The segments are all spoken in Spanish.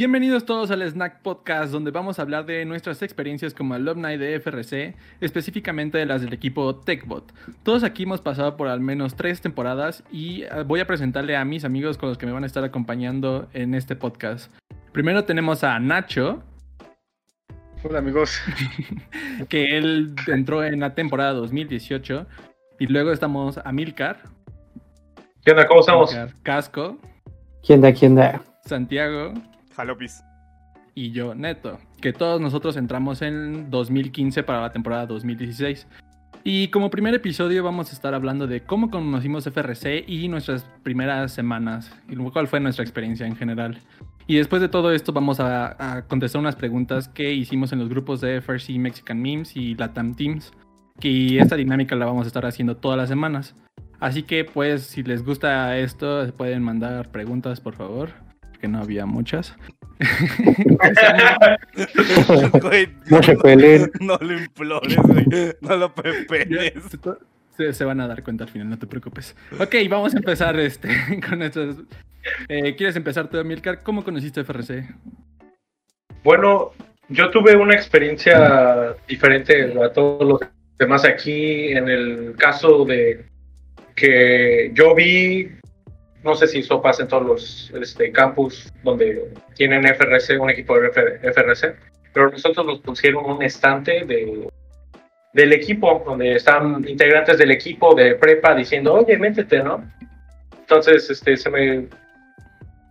Bienvenidos todos al Snack Podcast, donde vamos a hablar de nuestras experiencias como alumni de FRC, específicamente de las del equipo TechBot. Todos aquí hemos pasado por al menos tres temporadas y eh, voy a presentarle a mis amigos con los que me van a estar acompañando en este podcast. Primero tenemos a Nacho. Hola amigos. que él entró en la temporada 2018. Y luego estamos a Milcar. ¿Qué onda? ¿Cómo estamos? Casco. ¿Quién da? ¿Quién da? Santiago. Jalopis. Y yo, Neto. Que todos nosotros entramos en 2015 para la temporada 2016. Y como primer episodio vamos a estar hablando de cómo conocimos FRC y nuestras primeras semanas, y cuál fue nuestra experiencia en general. Y después de todo esto vamos a, contestar unas preguntas que hicimos en los grupos de FRC Mexican Memes y Latam Teams. Y esta dinámica la vamos a estar haciendo todas las semanas. Así que pues si les gusta esto, pueden mandar preguntas por favor que no había muchas. no se peleen. No lo implores, güey. No lo pepenes. Se, se, van a dar cuenta al final, no te preocupes. Ok, vamos a empezar este, con estos. Eh, ¿Quieres empezar tú, Milcar? ¿Cómo conociste FRC? Bueno, yo tuve una experiencia diferente a todos los demás aquí. En el caso de que yo vi no sé si eso pasa en todos los este, campus donde tienen FRC, un equipo de FRC, pero nosotros nos pusieron un estante de, del equipo, donde están integrantes del equipo de prepa diciendo, oye, métete, ¿no? Entonces, este, se me,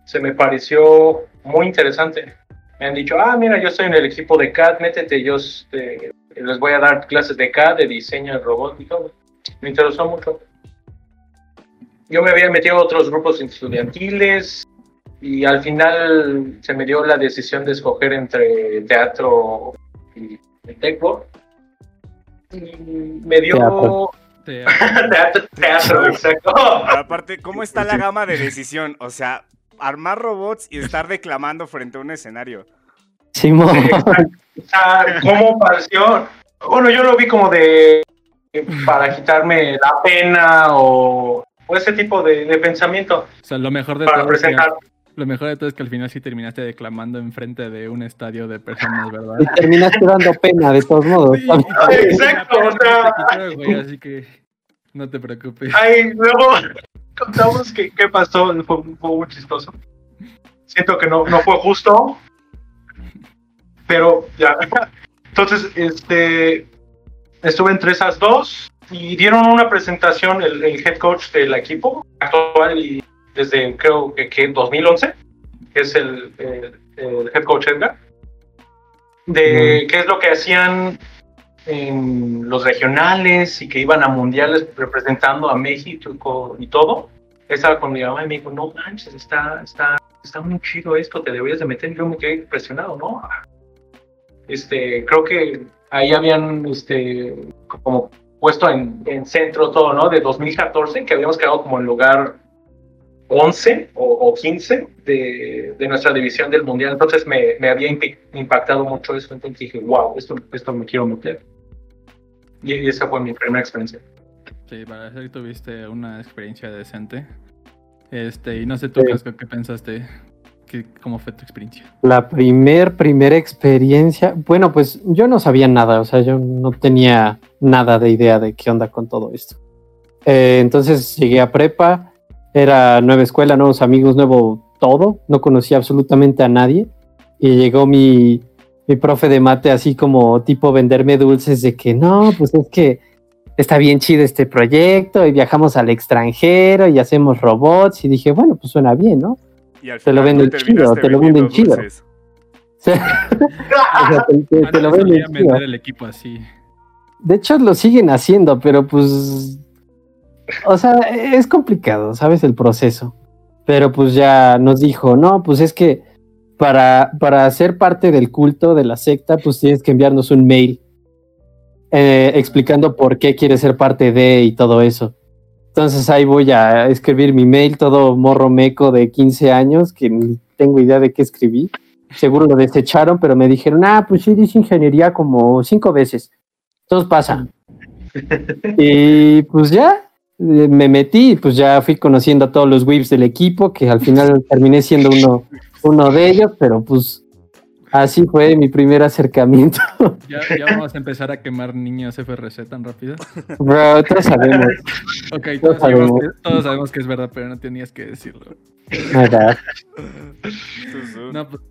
se me pareció muy interesante. Me han dicho, ah, mira, yo estoy en el equipo de CAD, métete, yo este, les voy a dar clases de CAD, de diseño de robot y todo. Me interesó mucho yo me había metido a otros grupos estudiantiles y al final se me dio la decisión de escoger entre teatro y techboard. Me dio... Teatro. teatro, exacto. aparte, ¿cómo está la gama de decisión? O sea, armar robots y estar declamando frente a un escenario. Simón. ¿Cómo pareció? Bueno, yo lo vi como de para quitarme la pena o o ese tipo de, de pensamiento. O sea, lo mejor de para todo presentar. Es que, lo mejor de todo es que al final sí terminaste declamando enfrente de un estadio de personas, ¿verdad? Y terminaste dando pena, de todos modos. Sí, exacto, o sea... Güey, así que no te preocupes. Ay, luego contamos qué, qué pasó, fue, fue, muy chistoso. Siento que no, no fue justo, pero ya. Entonces, este, estuve entre esas dos y dieron una presentación el, el, head coach del equipo actual y desde creo que, que 2011, que es el, el, el, head coach Edgar, de mm. qué es lo que hacían en los regionales y que iban a mundiales representando a México y todo. Estaba con mi mamá y me dijo, no manches, está, está, está muy chido esto, te deberías de meter. Yo me quedé impresionado, ¿no? Este, creo que ahí habían este, como puesto en, en, centro todo, ¿no? De 2014, que habíamos quedado como en lugar 11 o, o 15 de, de, nuestra división del Mundial. Entonces me, me, había impactado mucho eso. Entonces dije, wow, esto, esto me quiero meter. Y, y esa fue mi primera experiencia. Sí, para ser que tuviste una experiencia decente. Este, y no sé tú, sí. ¿qué pensaste? ¿Qué, ¿Cómo fue tu experiencia? La primer, primera experiencia, bueno, pues yo no sabía nada, o sea, yo no tenía nada de idea de qué onda con todo esto. Eh, entonces llegué a prepa, era nueva escuela, nuevos amigos, nuevo todo, no conocía absolutamente a nadie. Y llegó mi, mi profe de mate así como tipo venderme dulces de que no, pues es que está bien chido este proyecto y viajamos al extranjero y hacemos robots. Y dije, bueno, pues suena bien, ¿no? Te lo venden chido, te lo venden chido. o sea, te, te, te lo venden chido. el equipo así. De hecho, lo siguen haciendo, pero pues. O sea, es complicado, ¿sabes? El proceso. Pero pues ya nos dijo, no, pues es que para, para ser parte del culto de la secta, pues tienes que enviarnos un mail eh, explicando por qué quieres ser parte de y todo eso. Entonces ahí voy a escribir mi mail, todo morro meco de 15 años, que ni tengo idea de qué escribí. Seguro lo desecharon, pero me dijeron, ah, pues sí, dice ingeniería como cinco veces. Entonces pasa. y pues ya, me metí, pues ya fui conociendo a todos los whips del equipo, que al final terminé siendo uno uno de ellos, pero pues así fue mi primer acercamiento. ¿Ya, ya vamos a empezar a quemar niños FRC tan rápido. Bro, todos sabemos. Ok, Todos todos sabemos, sabemos. que, todos sabemos que es verdad, pero no tenías que decirlo. Tú. No, pues,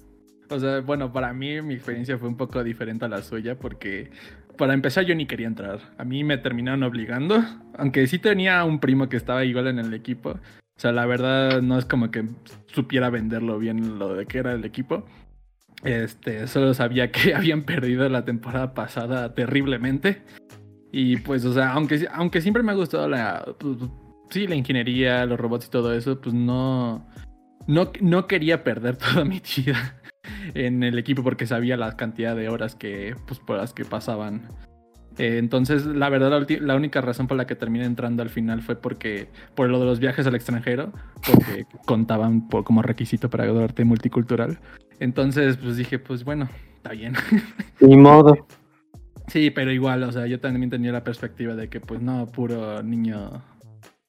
o sea, bueno, para mí mi experiencia fue un poco diferente a la suya porque para empezar yo ni quería entrar. A mí me terminaron obligando, aunque sí tenía un primo que estaba igual en el equipo. O sea, la verdad no es como que supiera venderlo bien lo de que era el equipo. Este, solo sabía que habían perdido la temporada pasada terriblemente. Y pues, o sea, aunque, aunque siempre me ha gustado la, pues, sí, la ingeniería, los robots y todo eso, pues no, no, no quería perder toda mi vida en el equipo porque sabía la cantidad de horas que, pues, por las que pasaban. Eh, entonces, la verdad, la, única razón por la que terminé entrando al final fue porque, por lo de los viajes al extranjero, porque contaban por- como requisito para graduarte multicultural. Entonces, pues dije, pues bueno, está bien. Ni modo. Sí, pero igual, o sea, yo también tenía la perspectiva de que, pues no, puro niño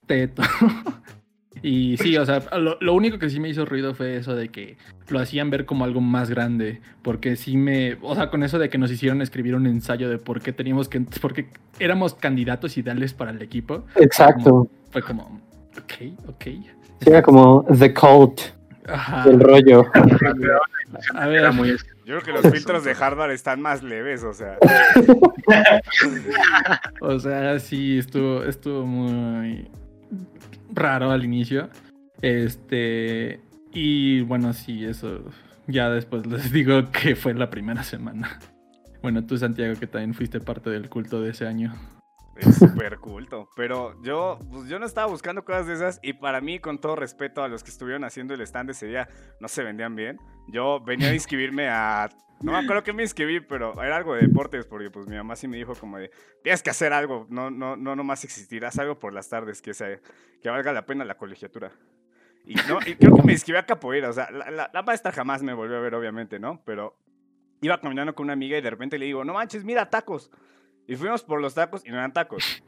teto. y sí, o sea, lo, lo único que sí me hizo ruido fue eso de que lo hacían ver como algo más grande. Porque sí me. O sea, con eso de que nos hicieron escribir un ensayo de por qué teníamos que. Porque éramos candidatos ideales para el equipo. Exacto. Fue como. Ok, ok. Sí, era como The Cult, Ajá. el rollo. A ver, Era muy Yo creo que los filtros de Harvard están más leves, o sea. O sea, sí, estuvo, estuvo muy raro al inicio. Este. Y bueno, sí, eso. Ya después les digo que fue la primera semana. Bueno, tú, Santiago, que también fuiste parte del culto de ese año. Es súper culto. Pero yo, pues yo no estaba buscando cosas de esas. Y para mí, con todo respeto a los que estuvieron haciendo el stand ese día, no se vendían bien. Yo venía a inscribirme a. No me acuerdo que me inscribí, pero era algo de deportes, porque pues mi mamá sí me dijo como de, tienes que hacer algo, no, no, no nomás existir, haz algo por las tardes, que, sea, que valga la pena la colegiatura. Y, no, y creo que me inscribí a capoeira, o sea, la, la, la maestra jamás me volvió a ver, obviamente, ¿no? Pero iba caminando con una amiga y de repente le digo, no manches, mira, tacos. Y fuimos por los tacos y no eran tacos.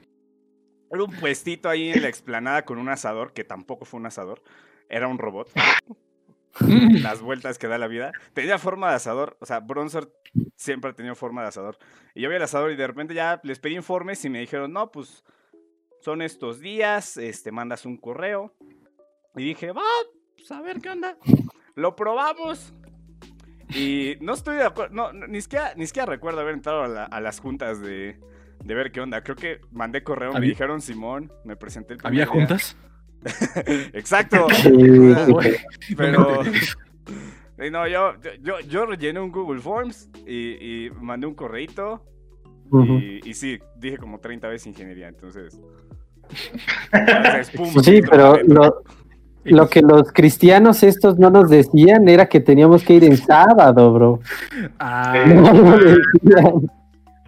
Era un puestito ahí en la explanada con un asador, que tampoco fue un asador, era un robot. Las vueltas que da la vida. Tenía forma de asador, o sea, Bronzer siempre ha tenido forma de asador. Y yo vi el asador y de repente ya les pedí informes y me dijeron, no, pues son estos días, este, mandas un correo. Y dije, va, pues a ver qué onda. Lo probamos. Y no estoy de acuerdo, no, ni, siquiera, ni siquiera recuerdo haber entrado a, la- a las juntas de, de ver qué onda. Creo que mandé correo, me ¿Había- dijeron Simón, me presenté el ¿Había día. juntas? Exacto. Pero. Y no, yo, yo, yo rellené un Google Forms y, y mandé un correíto. Ujú. y, y sí, dije como 30 veces ingeniería, entonces. entonces, pum, Sí, pero lo, lo que los cristianos estos no nos decían era que teníamos que ir en sábado, bro. Ah, No lo decían.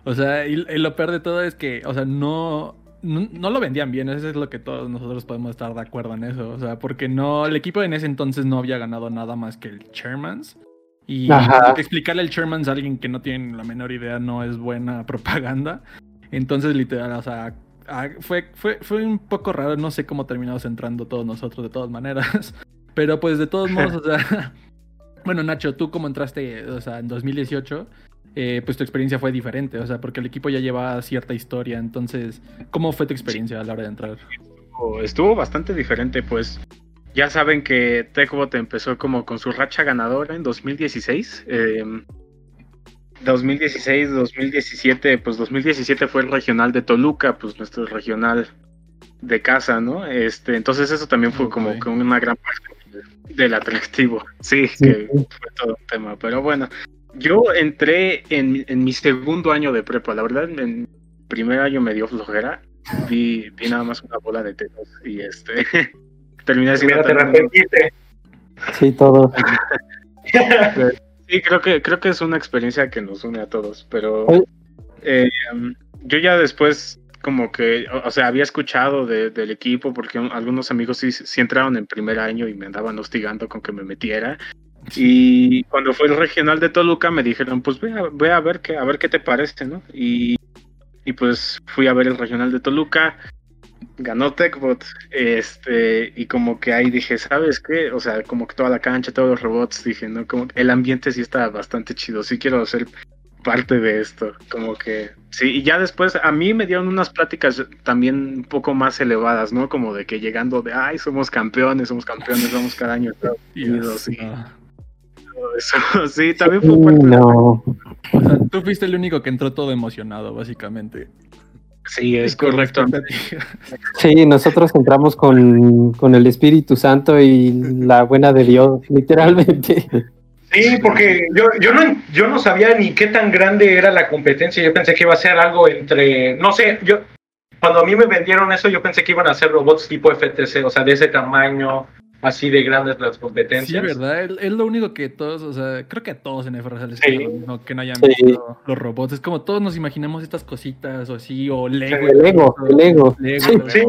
O sea, y, y lo peor de todo es que, o sea, no, no, no lo vendían bien. Eso es lo que todos nosotros podemos estar de acuerdo en eso. O sea, porque no, el equipo en ese entonces no había ganado nada más que el Chairmans. Y Ajá. explicarle al Chairmans a alguien que no tiene la menor idea no es buena propaganda. Entonces, literal, o sea, ah, fue, fue, fue un poco raro. No sé cómo terminamos entrando todos nosotros de todas maneras. Pero pues de todos modos, o sea... Bueno, Nacho, tú como entraste, o sea, en 2018, eh, pues tu experiencia fue diferente, o sea, porque el equipo ya llevaba cierta historia, entonces, ¿cómo fue tu experiencia a la hora de entrar? estuvo- estuvo bastante diferente, pues. Ya saben que TechBot empezó como con su racha ganadora en 2016. eh, 2016, 2017, pues 2017 fue el regional de Toluca, pues nuestro regional de casa, ¿no? Este, entonces eso también fue como que una gran parte del atractivo. Sí, Sí. que fue todo un tema. Pero bueno, yo entré en, en mi segundo año de prepa. La verdad, en primer año me dio flojera. Vi, vi nada más una bola de tetas y este terminé siendo Mira, te también- arrepentiste. Sí, todo. Sí, creo que, creo que es una experiencia que nos une a todos, pero eh, um, yo ya después como que, o, o sea, había escuchado de- del equipo porque un- algunos amigos sí, sí entraron en primer año y me andaban hostigando con que me metiera. Y cuando fue el regional de Toluca me dijeron, pues ve a, ve a ver qué, a ver qué te parece, ¿no? Y, y pues fui a ver el regional de Toluca. Ganó TechBot, este, y como que ahí dije, ¿sabes qué? O sea, como que toda la cancha, todos los robots, dije, ¿no? Como que el ambiente sí está bastante chido, sí quiero ser parte de esto, como que, sí, y ya después a mí me dieron unas pláticas también un poco más elevadas, ¿no? Como de que llegando de, ay, somos campeones, somos campeones, vamos cada año a Estados Unidos, y No. todo eso, sí, también fue parte de- No. O sea, tú fuiste el único que entró todo emocionado, básicamente. Sí, es correcto. Sí, nosotros entramos con, con el Espíritu Santo y la buena de Dios, literalmente. Sí, porque yo, yo, no, yo no sabía ni qué tan grande era la competencia. Yo pensé que iba a ser algo entre, no sé, yo cuando a mí me vendieron eso, yo pensé que iban a ser robots tipo FTC, o sea, de ese tamaño, así de grandes las Sí, competencias. ¿verdad? Es, lo único que todos, o sea, creo que a todos en FRC les Sí. queda lo mismo, que no hayan Sí. visto los robots. Es como todos nos imaginamos estas cositas o así, o Lego. El el. Lego, Sí. Lego. Sí.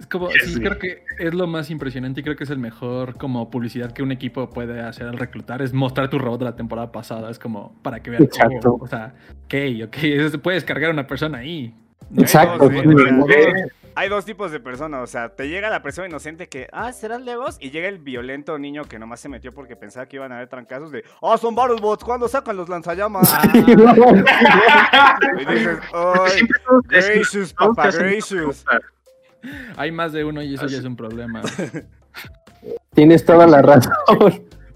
Es como, Sí, sí, sí. creo que es lo más impresionante y creo que es el mejor como publicidad que un equipo puede hacer al reclutar, es mostrar tu robot de la temporada pasada, es como para que vean, Exacto. o sea, ok, ok, es- puedes cargar a una persona ahí. Exacto. Sí, sí. Sí. Hay dos tipos de personas, o sea, te llega la persona inocente que, ah, ¿serán Legos? Y llega el violento niño que nomás se metió porque pensaba que iban a haber trancazos de, ah, son Battlebots, ¿cuándo sacan los lanzallamas? y dices, ay, gracious, papá, gracious. Hay más de uno y eso ya es un problema. Tienes toda la razón.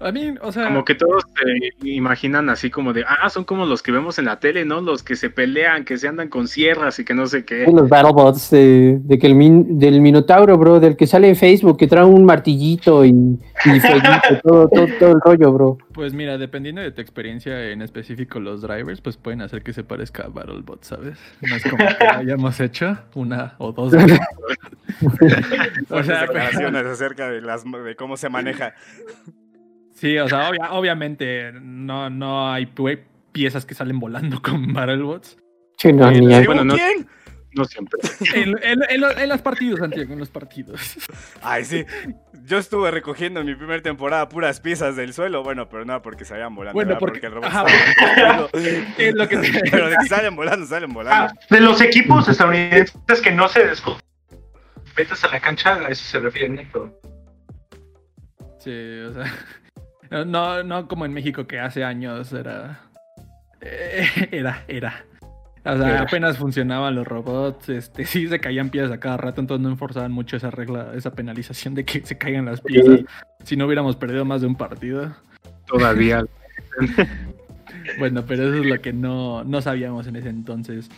A mí, o sea, Como que todos se imaginan así como de, ah, son como los que vemos en la tele, ¿no? Los que se pelean, que se andan con sierras y que no sé qué. Los Battlebots de, de que el min- del Minotauro, bro, del que sale en Facebook, que trae un martillito y, y todo, todo, todo el rollo, bro. Pues mira, dependiendo de tu experiencia en específico, los drivers, pues pueden hacer que se parezca a BattleBot, ¿sabes? No es como que hayamos hecho una o dos. o sea, declaraciones acerca de, las, de cómo se maneja. Sí, o sea, obvia- obviamente no, no hay piezas que salen volando con BattleBots. Sí, no, ni sí, hay- bueno, no- ¿Quién? No siempre. En, en- en los- en los partidos, Santiago, en los partidos. Ay, sí. Yo estuve recogiendo en mi primera temporada puras piezas del suelo. Bueno, pero no porque salían volando. Bueno, ¿verdad? porque- el robot ajá, estaba. Es lo que te- Pero de que salen volando, salen volando. Ah, de los equipos estadounidenses que no se descubren metes a la cancha, a eso se refiere Nico. Sí, o sea, no, no como en México que hace años era, eh, era, era. O sea, Era. apenas funcionaban los robots, este, sí se caían piezas a cada rato, entonces no enforzaban mucho esa regla, esa penalización de que se caigan las piezas. Si no hubiéramos perdido más de un partido. Todavía. Bueno, pero eso es lo que no, no sabíamos en ese entonces.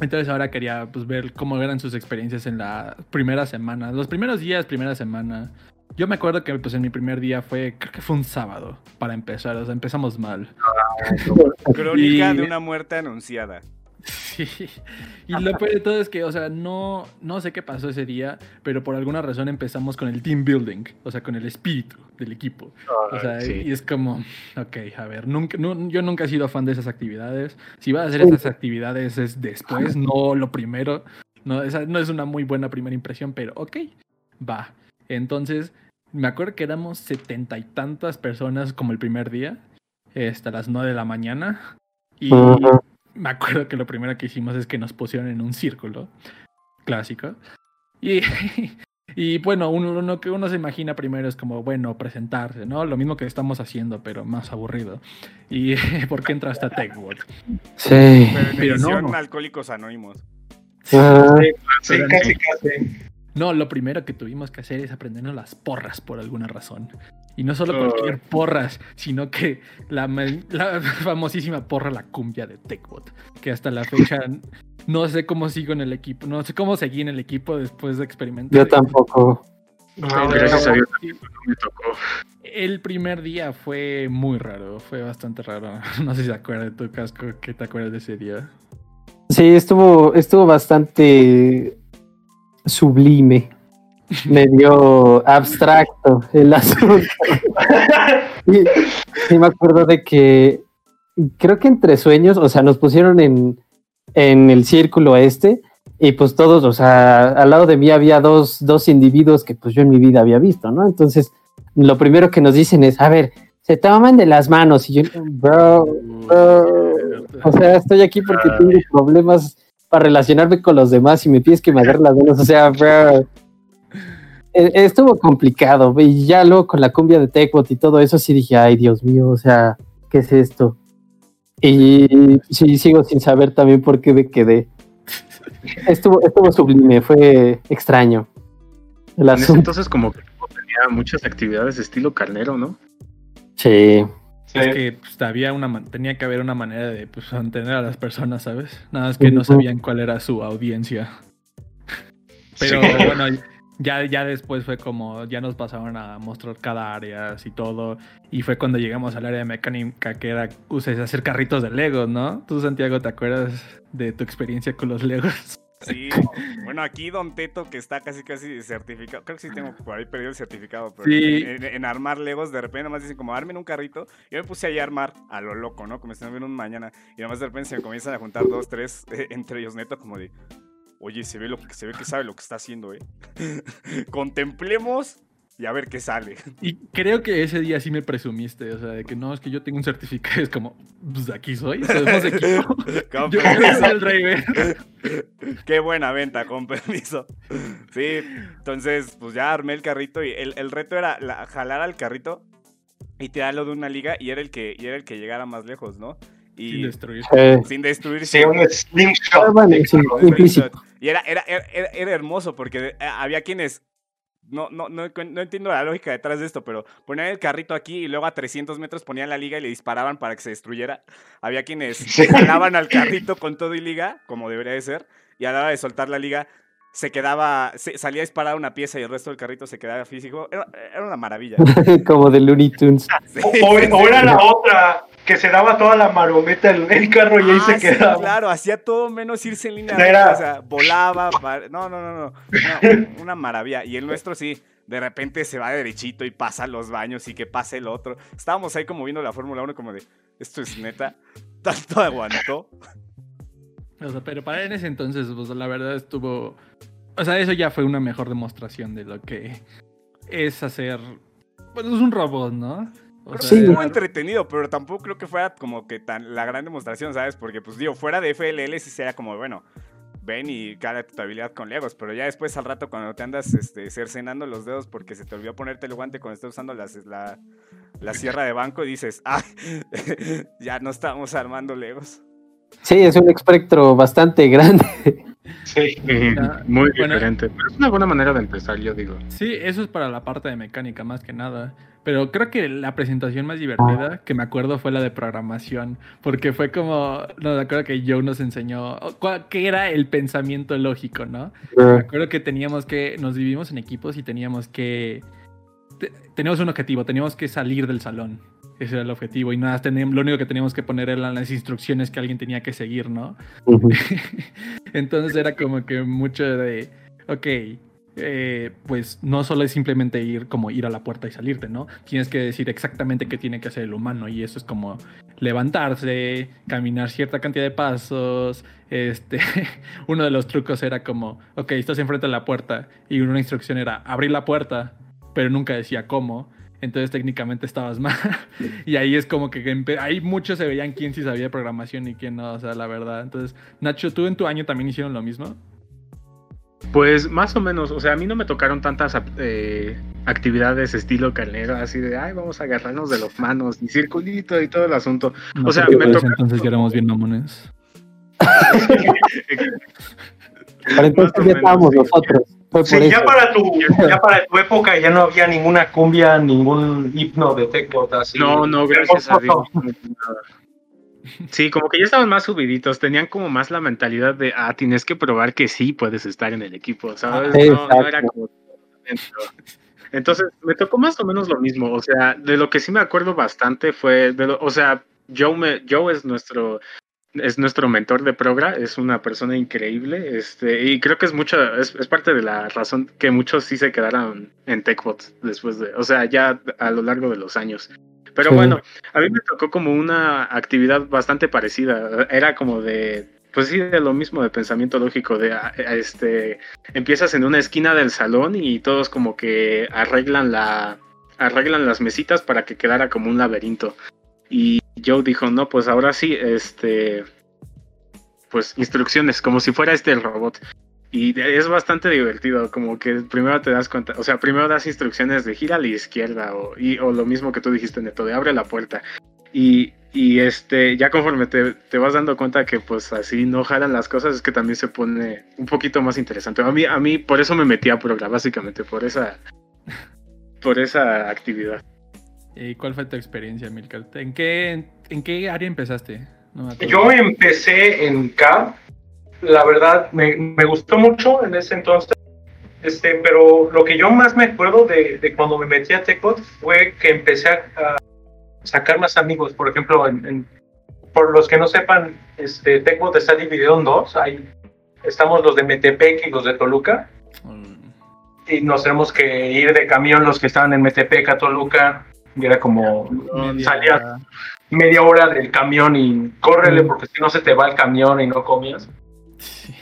Entonces ahora quería pues, ver cómo eran sus experiencias en la primera semana. Los primeros días, primera semana. Yo me acuerdo que pues en mi primer día fue, creo que fue un sábado para empezar. O sea, empezamos mal. Crónica Y- de una muerte anunciada. Sí. Y lo peor de todo es que, o sea, no, no sé qué pasó ese día, pero por alguna razón empezamos con el team building, o sea, con el espíritu del equipo. O sea, sí. y es como, ok, a ver, nunca, nu- yo nunca he sido fan de esas actividades. Si vas a hacer esas actividades es después, no lo primero. No, esa no es una muy buena primera impresión, pero ok, va. Entonces, me acuerdo que éramos setenta y tantas personas como el primer día, hasta las nueve de la mañana. Y me acuerdo que lo primero que hicimos es que nos pusieron en un círculo clásico. Y, y bueno, uno, lo que uno se imagina primero es como, bueno, presentarse, ¿no? Lo mismo que estamos haciendo, pero más aburrido. ¿Y por qué entraste a? Sí. Pero no. Alcohólicos Anónimos. Ah, Sí, casi, casi. No, lo primero que tuvimos que hacer es aprendernos las porras por alguna razón. Y no solo Oh. cualquier porras, sino que la, famosísima porra, la cumbia de TechBot, que hasta la fecha no sé cómo sigo en el equipo, no sé cómo seguí en el equipo después de experimentar. yo tampoco. No, Pero- gracias a Dios. Me tocó. El primer día fue muy raro, fue bastante raro. No sé si te acuerdas de tu casco, ¿qué te acuerdas de ese día? Sí, estuvo, estuvo bastante sublime, medio abstracto el asunto. Y, me acuerdo de que creo que entre sueños, o sea, nos pusieron en, en el círculo este y pues todos, o sea, al lado de mí había dos, dos individuos que pues yo en mi vida había visto, ¿no? Entonces, lo primero que nos dicen es, a ver, se toman de las manos y yo, bro, bro, o sea, estoy aquí porque tengo problemas para relacionarme con los demás y me pides que me agarre las manos. O sea, bro, e- estuvo complicado. Y ya luego con la cumbia de Techbot y todo eso, sí dije, ay, Dios mío, o sea, ¿qué es esto? Y sí, sigo sin saber también por qué me quedé. Estuvo, estuvo sublime, fue extraño. El En ese entonces como que tenía muchas actividades de estilo carnero, ¿no? Sí. Sí. Es que pues, había una, tenía que haber una manera de pues, mantener a las personas, ¿sabes? Nada más que no sabían cuál era su audiencia. Pero Sí. bueno, ya, ya después fue como, ya nos pasaron a mostrar cada área y todo. Y fue cuando llegamos al área de mecánica que era uses hacer carritos de Legos, ¿no? Tú, Santiago, ¿te acuerdas de tu experiencia con los Legos? Sí, bueno, aquí Don Teto, que está casi casi certificado, creo que sí tengo por ahí perdido el certificado, pero Sí. en, armar Legos, de repente nomás dicen como armen un carrito, yo me puse ahí a armar a lo loco, ¿no? Como no viendo un mañana, y además de repente se me comienzan a juntar dos, tres, eh, entre ellos neto, como de, oye, se ve, lo que, se ve que sabe lo que está haciendo, ¿eh? Contemplemos y a ver qué sale. Y creo que ese día sí me presumiste, o sea, de que no, es que yo tengo un certificado, es como, pues aquí soy, somos equipo. Con Yo permiso. soy el driver. Qué buena venta, con permiso. Sí, entonces, pues ya armé el carrito y el, el reto era la- jalar al carrito y tirarlo de una liga y era el que, y era el que llegara más lejos, ¿no? Sin Y destruir. Eh, sin destruir. Sí, un slingshot. Ah, sí, implícito. Y era, era, era, era- era hermoso porque eh, había quienes. No, no, no, no entiendo la lógica detrás de esto, pero ponían el carrito aquí y luego a 300 metros ponían la liga y le disparaban para que se destruyera. Había quienes Sí. jalaban al carrito con todo y liga, como debería de ser, y a la hora de soltar la liga se quedaba, se- salía a disparar una pieza y el resto del carrito se quedaba físico. Era, era una maravilla. Como de Looney Tunes. Sí, O, sí, o sí. era la otra, que se daba toda la marometa el, el carro y ahí Ah, se sí, quedaba. claro, hacía todo menos irse en línea Era- recta, o sea, volaba, no, no, no, no, una, una maravilla. Y el nuestro sí, de repente se va derechito y pasa los baños y que pase el otro. Estábamos ahí como viendo la Fórmula 1 como de, esto es neta, tanto aguantó. O sea, pero para en ese entonces, pues la verdad estuvo. O sea, eso ya fue una mejor demostración de lo que es hacer. Pues es un robot, ¿no? Creo Sí. que estuvo entretenido, pero tampoco creo que fuera como que tan la gran demostración, ¿sabes? Porque, pues, digo, fuera de FLL sí sería como, bueno, ven y cala tu habilidad con Legos, pero ya después al rato cuando te andas este, cercenando los dedos porque se te olvidó ponerte el guante cuando estás usando las, la, la sierra de banco, dices, ah, ya no estamos armando Legos. Sí, es un espectro bastante grande. Sí. Ya, Muy bueno. diferente. Pero es una buena manera de empezar, yo digo. Sí, eso es para la parte de mecánica más que nada. Pero creo que la presentación más divertida que me acuerdo fue la de programación. Porque fue como. No, me acuerdo que Joe nos enseñó cuál- qué era el pensamiento lógico, ¿no? Me acuerdo que teníamos que. Nos dividimos en equipos y teníamos que. te- teníamos un objetivo, teníamos que salir del salón. Ese era el objetivo. Y nada, teníamos, lo único que teníamos que poner eran las instrucciones que alguien tenía que seguir, ¿no? Entonces era como que mucho de, ok, eh, pues no solo es simplemente ir como ir a la puerta y salirte, ¿no? Tienes que decir exactamente qué tiene que hacer el humano y eso es como levantarse, caminar cierta cantidad de pasos. Este, uno de los trucos era como, ok, estás enfrente de la puerta y una instrucción era abrir la puerta, pero nunca decía cómo. Entonces técnicamente estabas mal. y ahí es como que ahí muchos se veían quién sí sabía de programación y quién no, o sea, la verdad. Entonces, Nacho, ¿tú en tu año también hicieron lo mismo? Pues más o menos, o sea, a mí no me tocaron tantas eh, actividades estilo carnero, así de, ay, vamos a agarrarnos de las manos y circulito y todo el asunto. No, O sea, me por ese toca- entonces ya éramos bien mamones. Para entonces ya estábamos sí. nosotros. Fue por Sí, ya para, tu, ya para tu época ya no había ninguna cumbia, ningún himno de Techbot así. No, no, gracias a Dios. Sí, como que ya estaban más subiditos, tenían como más la mentalidad de, ah, tienes que probar que sí puedes estar en el equipo, ¿sabes? No, no era como... Entonces, me tocó más o menos lo mismo, o sea, de lo que sí me acuerdo bastante fue, de lo- o sea, Joe, me, Joe es nuestro es nuestro mentor de Progra, es una persona increíble, este, y creo que es mucha, es, es parte de la razón que muchos sí se quedaron en TechBot después de, o sea, ya a lo largo de los años. Pero Sí. bueno, a mí me tocó como una actividad bastante parecida. Era como de, pues sí, de lo mismo de pensamiento lógico, de a- a este, empiezas en una esquina del salón y todos como que arreglan la, arreglan las mesitas para que quedara como un laberinto. Y Joe dijo, no, pues ahora sí, este, pues instrucciones, como si fuera este el robot. Y es bastante divertido, como que primero te das cuenta, o sea, primero das instrucciones de gira a la izquierda o, y, o lo mismo que tú dijiste, Neto, de abre la puerta. Y, y este, ya conforme te, te vas dando cuenta que pues así no jalan las cosas, es que también se pone un poquito más interesante. A mí, a mí por eso me metí a Progra, básicamente, por esa, por esa actividad. ¿Y cuál fue tu experiencia, Milcar? ¿En qué, ¿En qué área empezaste? No. Yo empecé en CAP, la verdad me, me gustó mucho en ese entonces, este, pero lo que yo más me acuerdo de, de cuando me metí a TechBot fue que empecé a, sacar más amigos, por ejemplo, en, en- por los que no sepan, este, TechBot está dividido en dos, hay, estamos los de Metepec y los de Toluca, Mm, y nos tenemos que ir de camión los que estaban en Metepec a Toluca, era como, media salía hora. media hora del camión y córrele Mm. porque si no se te va el camión y no comías. Sí.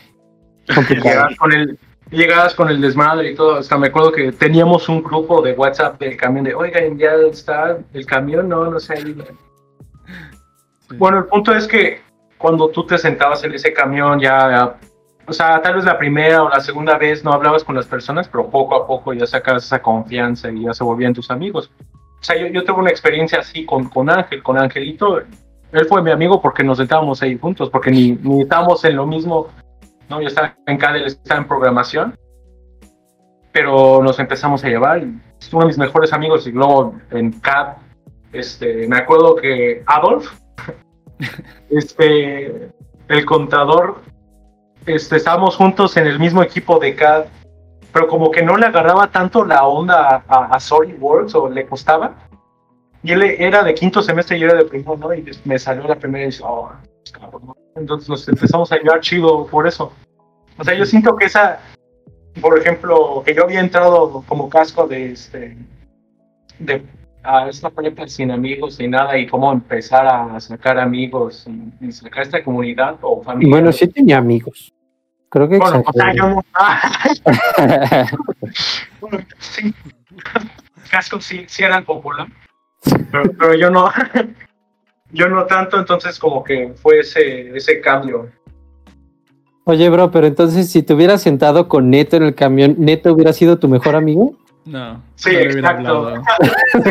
Llegabas con el llegabas con el desmadre y todo. Hasta me acuerdo que teníamos un grupo de WhatsApp del camión de, oigan, ya está el camión, no, no sé. Sí. Bueno, el punto es que cuando tú te sentabas en ese camión ya, o sea, tal vez la primera o la segunda vez no hablabas con las personas, pero poco a poco ya sacabas esa confianza y ya se volvían tus amigos. O sea, yo, yo tuve una experiencia así con, con Ángel, con Angelito. Él fue mi amigo porque nos sentábamos ahí juntos, porque ni, ni estábamos en lo mismo. No, yo estaba en CAD, él estaba en programación. Pero nos empezamos a llevar. es uno de mis mejores amigos. Y luego en CAD, este, me acuerdo que Adolf, este, el contador, este, estábamos juntos en el mismo equipo de CAD, pero como que no le agarraba tanto la onda a, a SolidWorks o le costaba. Y él era de quinto semestre y yo era de primero, ¿no? Y me salió la primera y dije, oh, cabrón, ¿no? Entonces nos empezamos a llevar chido por eso. O sea, yo siento que esa, por ejemplo, que yo había entrado como casco de este, de a esta prepa sin amigos ni nada y cómo empezar a sacar amigos y, y sacar esta comunidad o familia. Bueno, sí tenía amigos. Creo que Bueno, o sea, exageré. yo no. Bueno, sí. Cascos sí, sí eran popular. Pero, pero yo no. Yo no tanto, entonces como que fue ese, ese cambio. Oye, bro, pero entonces si te hubieras sentado con Neto en el camión, ¿Neto hubiera sido tu mejor amigo? No, Sí, no exacto. hablado. Sí,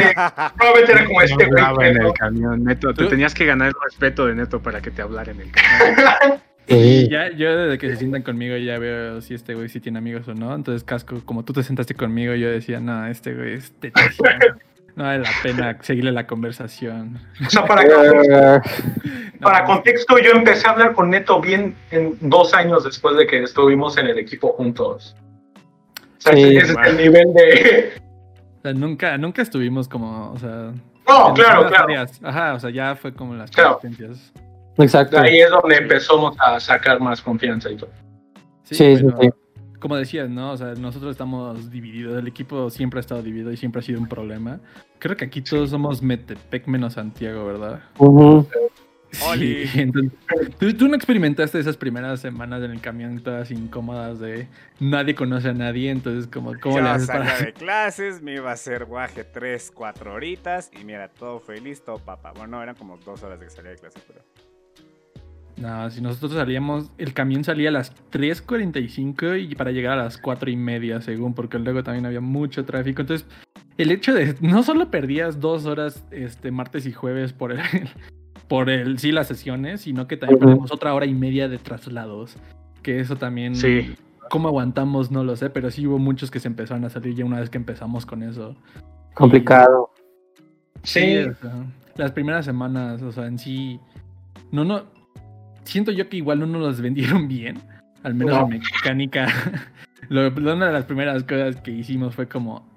probablemente era como este No en ¿no? el camión, Neto. Te ¿Tú? tenías que ganar el respeto de Neto para que te hablara en el camión. Sí. Ya, yo desde que se sientan conmigo ya veo si este güey sí tiene amigos o no. Entonces, Casco, como tú te sentaste conmigo, yo decía, no, este güey es tetísimo. No vale la pena seguirle la conversación. O sea, para, para No, contexto, yo empecé a hablar con Neto bien en dos años después de que estuvimos en el equipo juntos. O sea, Sí. ese, es el nivel de... o sea, nunca, nunca estuvimos como, o sea... No, claro, claro. áreas. Ajá, o sea, ya fue como las Claro. competencias. Exacto. Ahí es donde empezamos a sacar más confianza y todo. Sí, Sí, sí, pero sí. como decías, ¿no? O sea, nosotros estamos divididos, el equipo siempre ha estado dividido y siempre ha sido un problema. Creo que aquí todos somos Metepec menos Santiago, ¿verdad? Oli. Sí, entonces, ¿tú, tú no experimentaste esas primeras semanas en el camión todas incómodas de nadie conoce a nadie, entonces como, ¿cómo Yo le haces salía para...? de clases, me iba a hacer guaje 3, 4 horitas y mira, todo feliz, todo papá. Bueno, no, eran como dos horas de que salía de clase, pero... No, si nosotros salíamos, el camión salía a las 3.45 y para llegar a las 4 y media, según, porque luego también había mucho tráfico. Entonces, el hecho de no solo perdías dos horas este martes y jueves por el, por el sí las sesiones, sino que también perdemos otra hora y media de traslados. Que eso también. Sí. ¿Cómo aguantamos? No lo sé, pero sí hubo muchos que se empezaron a salir ya una vez que empezamos con eso. Complicado. Sí, o sea, las primeras semanas, o sea, en sí. No, no. Siento yo que igual no nos las vendieron bien. Al menos No. en mecánica. Lo- una de las primeras cosas que hicimos fue como.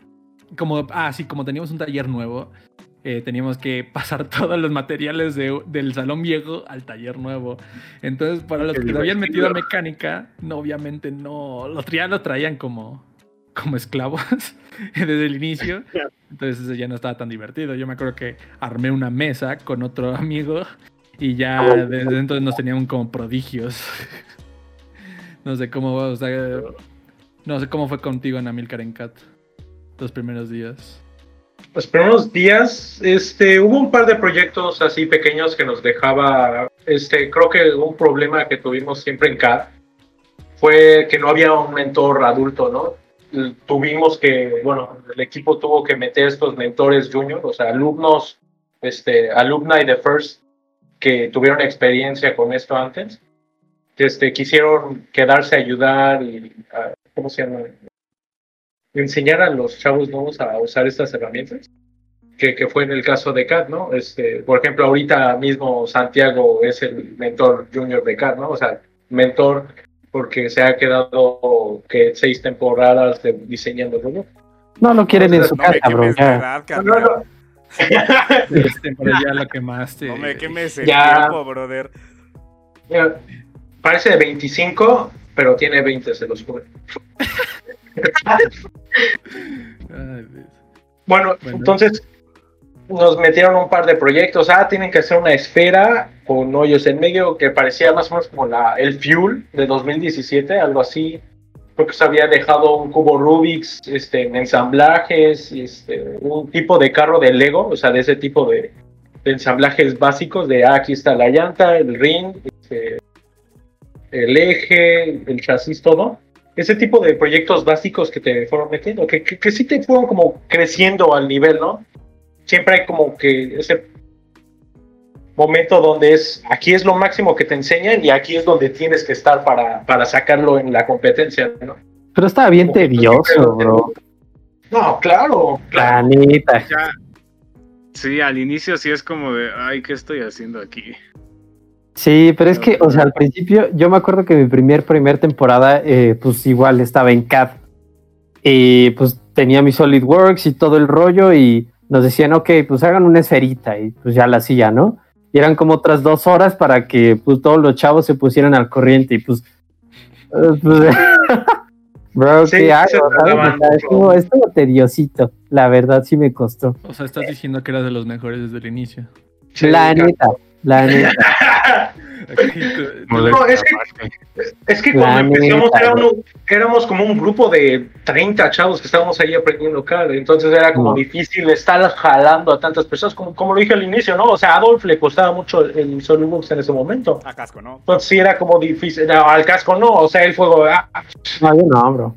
Como, ah, sí, como teníamos un taller nuevo, eh, teníamos que pasar todos los materiales de- del salón viejo al taller nuevo. Entonces, para los que lo habían metido a mecánica, no, obviamente no. Los ya lo traían como, como esclavos desde el inicio. Entonces eso ya no estaba tan divertido. Yo me acuerdo que armé una mesa con otro amigo y ya desde entonces nos tenían como prodigios. no sé cómo, o sea, no sé cómo fue contigo en Amilcar en Cat los primeros días. los primeros días, este, hubo un par de proyectos así pequeños que nos dejaba, este, creo que un problema que tuvimos siempre en CAD fue que no había un mentor adulto, ¿no? Tuvimos que, bueno, el equipo tuvo que meter estos mentores junior, o sea, alumnos, este, alumni de First que tuvieron experiencia con esto antes, este, quisieron quedarse a ayudar y, a- ¿cómo se llama? Enseñar a los chavos nuevos a usar estas herramientas, que, que fue en el caso de CAD, ¿no? Este, por ejemplo, ahorita mismo Santiago es el mentor junior de CAD, ¿no? O sea, mentor porque se ha quedado que seis temporadas de- diseñando ¿no? No lo quieren en su casa, bro. No, no. Este, pero ya lo quemaste. No me quemes el Ya. tiempo, brother. Mira, parece de 25, pero tiene 20, se los juro. Bueno, Bueno. entonces nos metieron un par de proyectos. Ah, tienen que hacer una esfera con hoyos en medio que parecía más o menos como la, el Fuel de 2017, algo así. Porque se había dejado un cubo Rubik's este, en ensamblajes, este, un tipo de carro de Lego, o sea, de ese tipo de, de ensamblajes básicos de ah, aquí está la llanta, el ring, este, el eje, el chasis, todo ese tipo de proyectos básicos que te fueron metiendo, que, que, que sí te fueron como creciendo al nivel, ¿no? Siempre hay como que ese momento donde es, aquí es lo máximo que te enseñan y aquí es donde tienes que estar para, para sacarlo en la competencia, ¿no? Pero estaba bien Como tedioso, bro. No, claro. Ya. Sí, al inicio sí es como de, ay, ¿qué estoy haciendo aquí? Sí, pero es que, o sea, al principio, yo me acuerdo que mi primer, primer temporada, eh, pues igual estaba en CAD. Y pues tenía mi SolidWorks y todo el rollo y nos decían, ok, pues hagan una esferita y pues ya la hacía, ¿no? Y eran como otras dos horas para que pues todos los chavos se pusieran al corriente y pues... eh, pues, Bro, Sí, ¿qué hago? estuvo, estuvo tediosito, la verdad sí me costó. O sea, estás diciendo que eras de los mejores desde el inicio. Sí, la neta, la neta. No, es que- Es que cuando empezamos neta, éramos, éramos como un grupo de 30 chavos que estábamos ahí aprendiendo CAD, entonces era como No. difícil estar jalando a tantas personas, como, como lo dije al inicio, ¿no? O sea, a Adolf le costaba mucho el SolidWorks en ese momento. A casco, ¿no? Entonces sí era como difícil, no, al casco no, o sea, el fuego, ah, No, yo no, bro.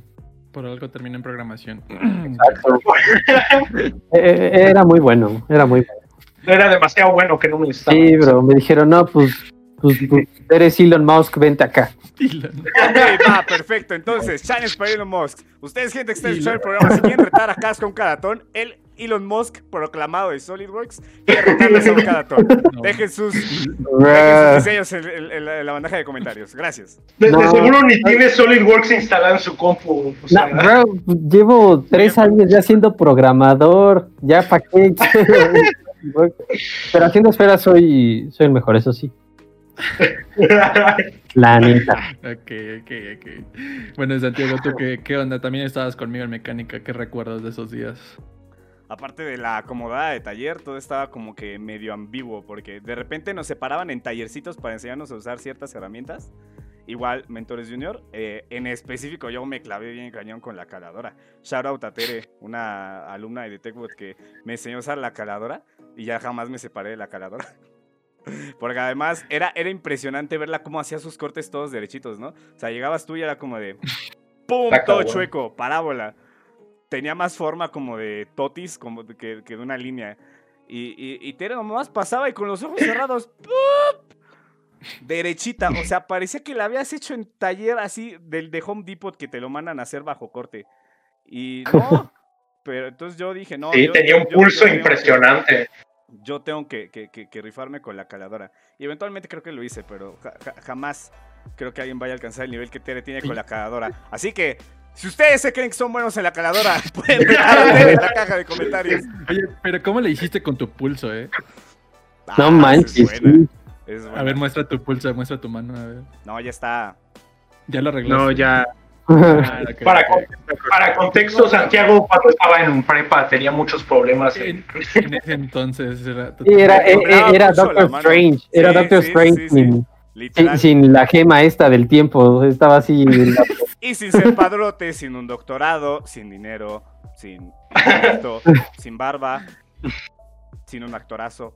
Por algo termina en programación. Eh, eh, Era muy bueno, era muy bueno. era demasiado bueno que no me necesitaba. Sí, bro, me dijeron, no, pues, pues, pues, eres Elon Musk, vente acá. Dylan. Ok, va, perfecto. Entonces, challenge para Elon Musk. Ustedes, gente que está escuchando el programa, si quieren retar a Casco a un caratón, el Elon Musk, proclamado de SolidWorks, quiere retarles a un caratón. No. Dejen sus, dejen sus diseños en, en- en la, en la bandeja de comentarios. Gracias. De, No. seguro ni tiene SolidWorks instalado en su compu. o sea, No, bro, llevo tres años ya siendo programador, ya pa' qué. Pero haciendo esferas soy, soy el mejor, eso sí. La neta. Ok, ok, ok. Bueno, Santiago, ¿tú qué, qué onda? También estabas conmigo en mecánica. ¿Qué recuerdas de esos días? Aparte de la acomodada de taller, todo estaba como que medio ambiguo, porque de repente nos separaban en tallercitos para enseñarnos a usar ciertas herramientas. Igual, Mentores Junior. eh, en específico, yo me clavé bien cañón con la caladora. Shout out a Tere, una alumna de TechBot que me enseñó a usar la caladora y ya jamás me separé de la caladora. Porque además era, era impresionante verla cómo hacía sus cortes todos derechitos, ¿no? O sea, llegabas tú y era como de ¡Pum! Todo chueco, parábola. Tenía más forma como de totis como de- que, que de una línea. Y, y, y Tere nomás pasaba y con los ojos cerrados ¡pup! Derechita, o sea, parecía que la habías hecho en taller así del de Home Depot que te lo mandan a hacer bajo corte. Y no, pero entonces yo dije, no. sí, yo- tenía yo- un pulso yo impresionante. Yo tengo que, que- que- que rifarme con la caladora. Y eventualmente creo que lo hice, pero ja- ja- jamás creo que alguien vaya a alcanzar el nivel que Tere tiene con la caladora. Así que, si ustedes se creen que son buenos en la caladora, pueden Tere en la caja de comentarios. Oye, pero ¿cómo le hiciste con tu pulso, eh? No Ah, manches. Es buena, A ver, muestra tu pulso, muestra tu mano, a ver. No, ya está. Ya lo arreglaste. No, ya. Ah, Para, para contexto, Santiago cuando estaba en prepa tenía muchos problemas. en- ese entonces era... Sí, era, eh, eh, era Doctor. Strange. Era Sí, Doctor sí, Strange sí, sí. sin, Literal. sin- sin la gema esta del tiempo. Estaba así. la- Y sin ser padrote, sin un doctorado, sin dinero, sin barba, sin un actorazo.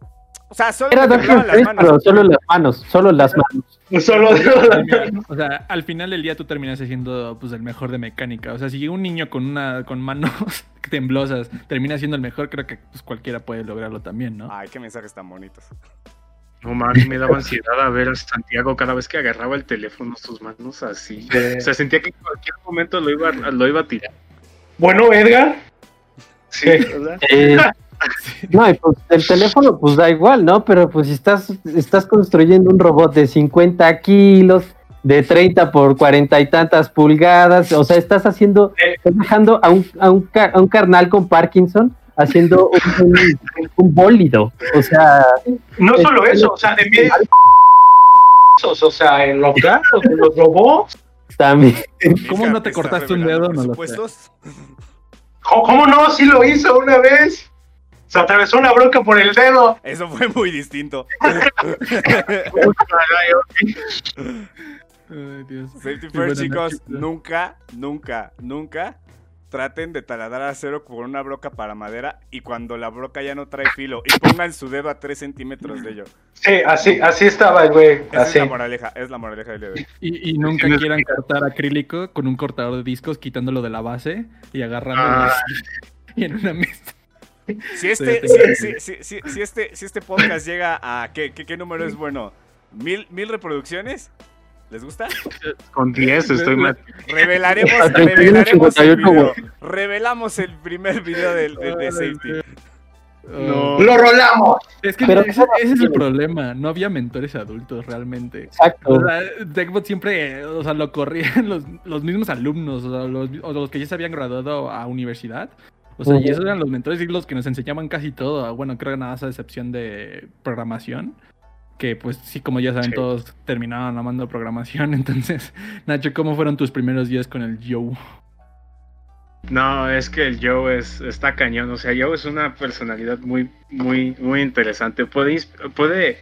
O sea, solo Era me Doctor temblaban las manos. solo las manos, solo las manos. Solo O sea, al final del día tú terminas siendo pues el mejor de mecánica. O sea, si un niño con una con manos temblosas termina siendo el mejor, creo que pues, cualquiera puede lograrlo también, ¿no? Ay, qué mensajes tan bonitos. No mames, me daba ansiedad a ver a Santiago cada vez que agarraba el teléfono, sus manos así. O sea, sentía que en cualquier momento lo iba, lo iba a tirar. Bueno, Edgar. Sí, ¿verdad? Eh, no, y pues el teléfono pues da igual, ¿no? Pero pues si estás, estás construyendo un robot de 50 kilos, de 30 por 40 y tantas pulgadas, o sea, estás haciendo, estás dejando a un, a un, a un carnal con Parkinson haciendo un, un- un bólido, o sea, No solo eso, o sea, de medio. O sea, en los gatos, en los robots. también. ¿Cómo no te cortaste un dedo? No lo sé. presupuestos. ¿Cómo, cómo no? Sí lo hizo una vez. Se atravesó una bronca por el dedo. Eso fue muy distinto. Ay, Dios. Safety first, chicos. noche. Nunca, nunca, nunca traten de taladrar acero con una broca para madera y cuando la broca ya no trae filo y pongan su dedo a 3 centímetros de ello. Sí, así, así estaba el güey. Así. es la moraleja, es la moraleja del día de hoy. Y, y nunca quieran cortar acrílico con un cortador de discos, quitándolo de la base y agarrándolo Ah. así, y en una mesa. Si este, Sí, si, si- si- si- si este, si este podcast llega a ¿qué, qué, qué número es bueno? ¿Mil, mil reproducciones? ¿Les gusta? Con 10 estoy mal. Revelaremos, A 31, revelaremos el 58, video. Revelamos el primer video del, del- de Safety. No. ¡Lo rolamos! Es que Pero- ese, ese es el problema, no había mentores adultos realmente. Exacto. O sea, Techbot siempre, o sea, lo corrían los, los mismos alumnos, o, sea, los, o los que ya se habían graduado a universidad. O sea, y esos eran los mentores y los que nos enseñaban casi todo. Bueno, creo que nada más a excepción de programación. Que pues sí, como ya saben, Sí. todos terminaban amando programación. Entonces, Nacho, ¿cómo fueron tus primeros días con el Joe? No, es que el Joe es, está cañón. O sea, Joe es una personalidad muy, muy, muy interesante. Puede, puede,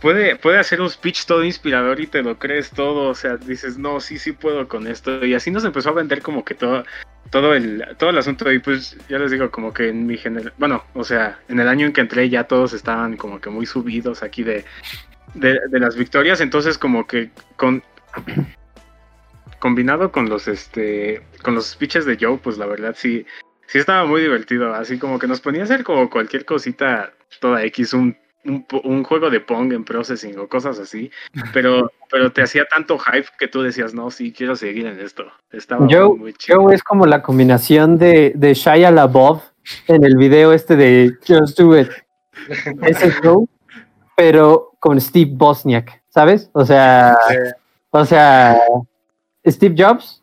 puede, puede hacer un speech todo inspirador y te lo crees todo. O sea, dices, no, sí, sí puedo con esto. Y así nos empezó a vender como que todo, todo el, todo el asunto. Y pues ya les digo, como que en mi generación, bueno, o sea, en el año en que entré ya todos estaban como que muy subidos aquí de, de, las victorias. Entonces, como que con combinado con los este con los speeches de Joe, pues la verdad sí sí estaba muy divertido, así como que nos ponía a hacer como cualquier cosita toda X, un un, un juego de Pong en processing o cosas así, pero pero te hacía tanto hype que tú decías, "No, sí quiero seguir en esto." Estaba Joe, muy, muy chido. Joe es como la combinación de, de Shia LaBeouf en el video este de Just Do It. Ese es Joe, pero con Steve Bosniak, ¿sabes? O sea, o sea, Steve Jobs,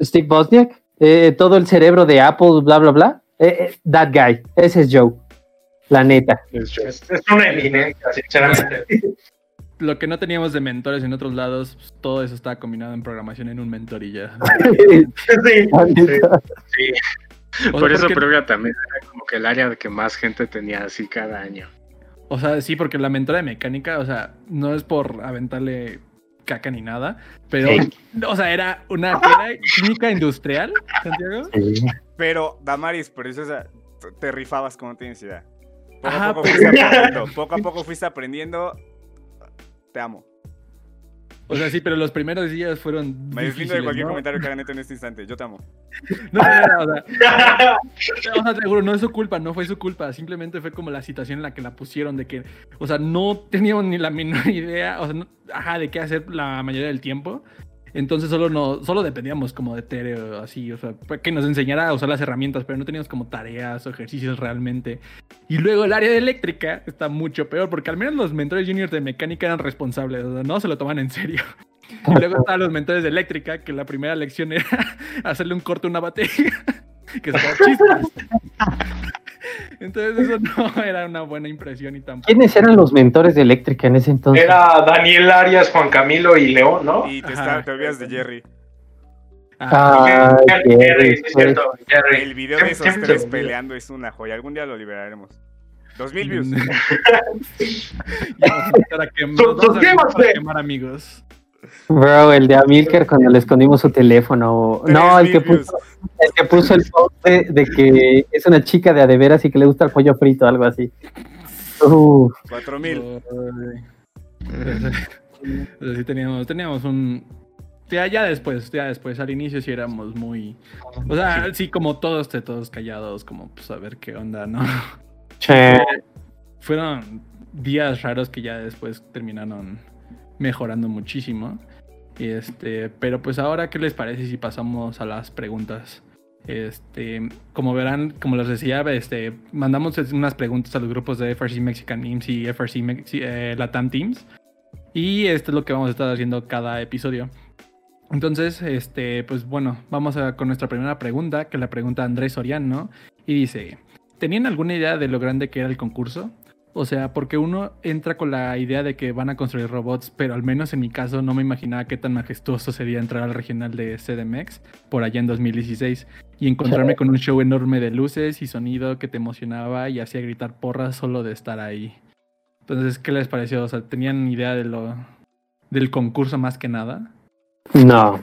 Steve Bosniak, eh, todo el cerebro de Apple, bla, bla, bla. eh, eh, that guy, ese es Joe, la neta. Es. Es, una eminencia, sinceramente. Lo que no teníamos de mentores en otros lados, pues, todo eso estaba combinado en programación en un mentor y ya. Sí. Sí. O Por sea, eso porque- también era como que el área que más gente tenía así cada año. O sea, sí, porque la mentora de mecánica, o sea, no es por aventarle caca ni nada, pero, o sea, era una era química industrial, Santiago. Sí. Pero, Damaris, preciosa, t- te rifabas como no tienes idea. Poco Ajá, a poco pero- fuiste aprendiendo. Poco a poco fuiste aprendiendo. Te amo. O sea, sí, pero los primeros días fueron. Me deslindo de cualquier ¿no? comentario que hagan en este instante. Yo te amo. No, no, no, o sea, o sea, seguro, no es su culpa, no fue su culpa. Simplemente fue como la situación en la que la pusieron, de que, o sea, no teníamos ni la menor idea, o sea, no- ajá, de qué hacer la mayoría del tiempo. Entonces solo no, solo dependíamos como de Tere o así, o sea, que nos enseñara a usar las herramientas, pero no teníamos como tareas o ejercicios realmente. Y luego el área de eléctrica está mucho peor, porque al menos los mentores juniors de mecánica eran responsables, o sea, no se lo toman en serio. Y luego estaban los mentores de eléctrica, que la primera lección era hacerle un corte a una batería, que sacaba chispas. Entonces eso no era una buena impresión y tampoco. ¿Quiénes eran los mentores de eléctrica en ese entonces? Era Daniel Arias, Juan Camilo y León, ¿no? Y te, está- te olvidas de Jerry. Ah, Ah, Jerry, Jerry, sí, es cierto, Jerry. El video de esos tres peleando es una joya. Algún día lo liberaremos. Dos mil views. Ya vamos a empezar a quem- nos vamos a empezar a Suscríbanse. quemar amigos. Bro, el de Amilcar cuando le escondimos su teléfono. No, el que puso, el que puso el post de, de que es una chica de adeveras y que le gusta el pollo frito, algo así. Uf, 4000. Pero sí teníamos, teníamos un. Ya, ya después, ya después, al inicio sí éramos muy. O sea, sí, como todos, todos callados, como pues a ver qué onda, ¿no? che. Fueron días raros que ya después terminaron mejorando muchísimo. Este, pero pues ahora, ¿qué les parece si pasamos a las preguntas? Este, como verán, como les decía, este, mandamos unas preguntas a los grupos de FRC Mexican Teams y FRC Mexi- eh, Latam Teams. Y esto es lo que vamos a estar haciendo cada episodio. Entonces, este, pues bueno, vamos a, con nuestra primera pregunta, que la pregunta Andrés Soriano. Y dice, ¿tenían alguna idea de lo grande que era el concurso? O sea, porque uno entra con la idea de que van a construir robots, pero al menos en mi caso no me imaginaba qué tan majestuoso sería entrar al regional de CDMX por allá en 2016 y encontrarme con un show enorme de luces y sonido que te emocionaba y hacía gritar porras solo de estar ahí. Entonces, ¿qué les pareció? O sea, ¿tenían idea de lo del concurso más que nada? No,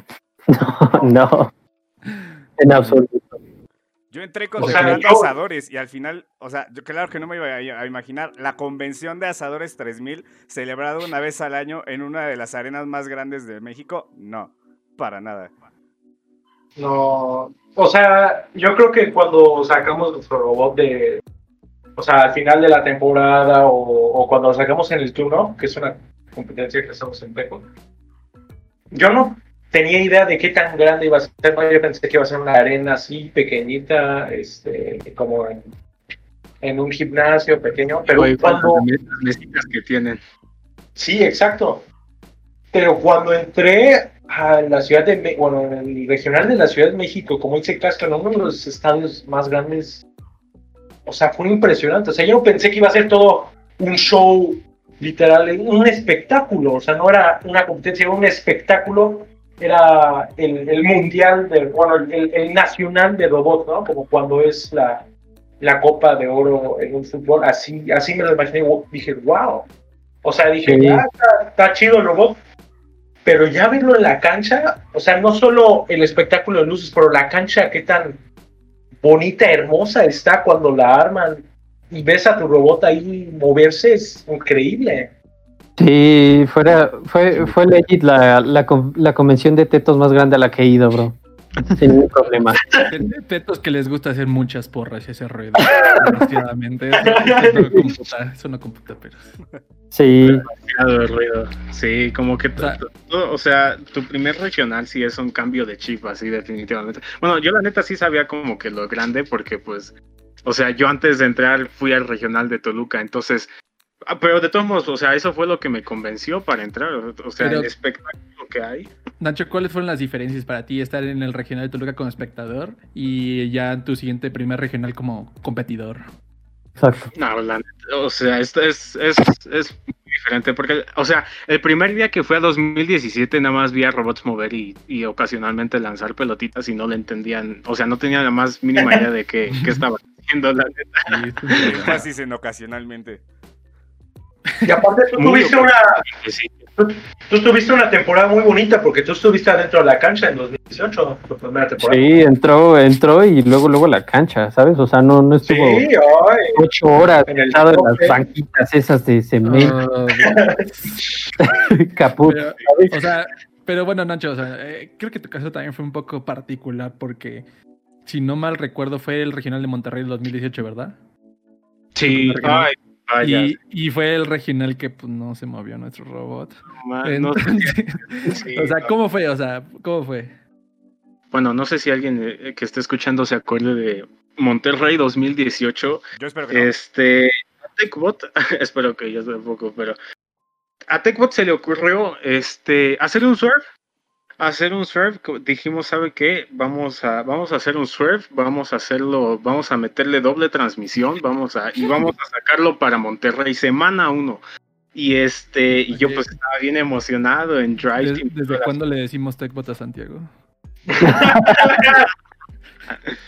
no, no. En absoluto. Yo entré O sea, asadores y al final, o sea, yo claro que no me iba a, imaginar la convención de asadores 3000 celebrado una vez al año en una de las arenas más grandes de México. No, para nada. No, o sea, yo creo que cuando sacamos nuestro robot de, o sea, al final de la temporada o, o cuando lo sacamos en el turno, que es una competencia que hacemos en Peco, yo no tenía idea de qué tan grande iba a ser, yo pensé que iba a ser una arena así pequeñita, este, como en, en un gimnasio pequeño, pero Igual cuando... las mesitas que tienen. Sí, exacto. Pero cuando entré a la ciudad de bueno, en el regional de la Ciudad de México, como dice en uno de los estadios más grandes, o sea, fue impresionante. O sea, yo pensé que iba a ser todo un show literal, un espectáculo. O sea, no era una competencia, era un espectáculo. Era el, el mundial, de, bueno, el, el nacional de robots, ¿no? Como cuando es la, la Copa de Oro en un fútbol. Así, así me lo imaginé. Dije, wow. O sea, dije, Sí. ya está, está chido el robot, pero ya verlo en la cancha, o sea, no solo el espectáculo de luces, pero la cancha, qué tan bonita, hermosa está cuando la arman y ves a tu robot ahí moverse, es increíble. Sí, fuera, fue, fue legit la, la, la convención de tetos más grande a la que he ido, bro. Sin ningún problema. Petos que les gusta hacer muchas porras y ese ruido. Desgraciadamente. Eso no computa, eso no computa, pero. Sí, Demasiado de ruido. Sí, como que, O sea- tu- tu- o sea, tu primer regional sí es un cambio de chip, así definitivamente. Bueno, yo la neta sí sabía como que lo grande porque pues, o sea, yo antes de entrar fui al regional de Toluca, entonces, ah, pero de todos modos, o sea, eso fue lo que me convenció para entrar, o sea, Pero- el espectáculo que hay. Nacho, ¿cuáles fueron las diferencias para ti estar en el regional de Toluca como espectador y ya en tu siguiente primer regional como competidor? exacto. No, la neta, o sea, esto es, es, es muy diferente porque, o sea, el primer día que fue a 2017 nada más vi a robots mover y, y ocasionalmente lanzar pelotitas y no le entendían, o sea, no tenía la más mínima idea de qué, qué estaba haciendo, la neta. Énfasis en ocasionalmente. Y aparte tú tuviste una, Sí, tú tuviste una temporada muy bonita porque tú estuviste adentro de la cancha en 2018, tu primera temporada. Sí, entró, entró y luego, luego la cancha, ¿sabes? O sea, no, no Sí, estuvo ay, ocho horas En el las banquitas esas de cemento, Ah, caput. pero, o sea, pero bueno, Nacho, o sea, eh, creo que tu caso también fue un poco particular porque, si no mal recuerdo, fue el regional de Monterrey del 2018, ¿verdad? sí, ay, Y, y fue el regional que pues, no se movió nuestro robot. no sí, o sea, no. ¿cómo fue? O sea, ¿cómo fue? bueno, no sé si alguien eh, que esté escuchando se acuerde de Monterrey 2018, Yo espero que no. Este, a TechBot, espero que yo tampoco, pero a TechBot se le ocurrió este, hacer un swerve. Hacer un co- dijimos, ¿sabe qué? Vamos a, vamos a hacer un swerve, vamos a hacerlo, vamos a meterle doble transmisión, vamos a, y vamos a sacarlo para Monterrey, semana uno. Y este, y yo pues estaba bien emocionado en Drive ¿Des- Team. ¿Desde cuándo le decimos TechBot a Santiago?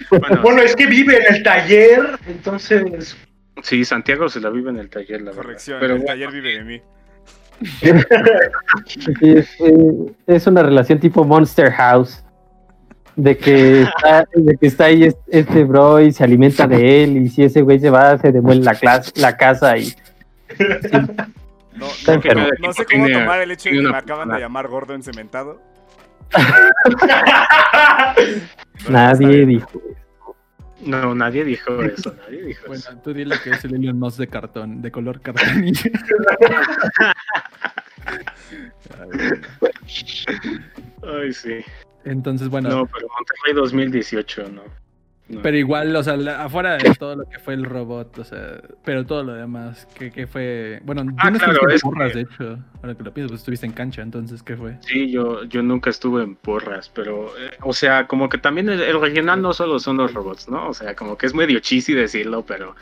Bueno, Bueno, es que vive en el taller, entonces sí, Santiago se la vive en el taller, la verdad. Corrección, Pero el bueno, taller vive de mí. Es, eh, es una relación tipo Monster House. De que, está, de que está ahí es- este bro y se alimenta de él. Y si ese güey se va, se devuelve la, clase, la casa. Y No, no, enfermo. no- no sé cómo tomar el hecho de que me acaban de llamar gordo encementado. Nadie dijo. No, nadie dijo eso, nadie dijo Bueno, eso. tú dile que es el Elon Musk de cartón, de color cartón. Ay, sí. Entonces, bueno, No, pero Monterrey 2018, no. No. pero igual, o sea, la- afuera de todo lo que fue el robot, o sea, pero todo lo demás, que, que fue, bueno, Ah, no claro, en porras, que- de hecho, ahora que lo pienso, pues estuviste en cancha, entonces, ¿qué fue? Sí, yo, yo nunca estuve en porras, pero, eh, o sea, como que también el, el regional no solo son los robots, ¿no? O sea, como que es medio cheesy decirlo, pero,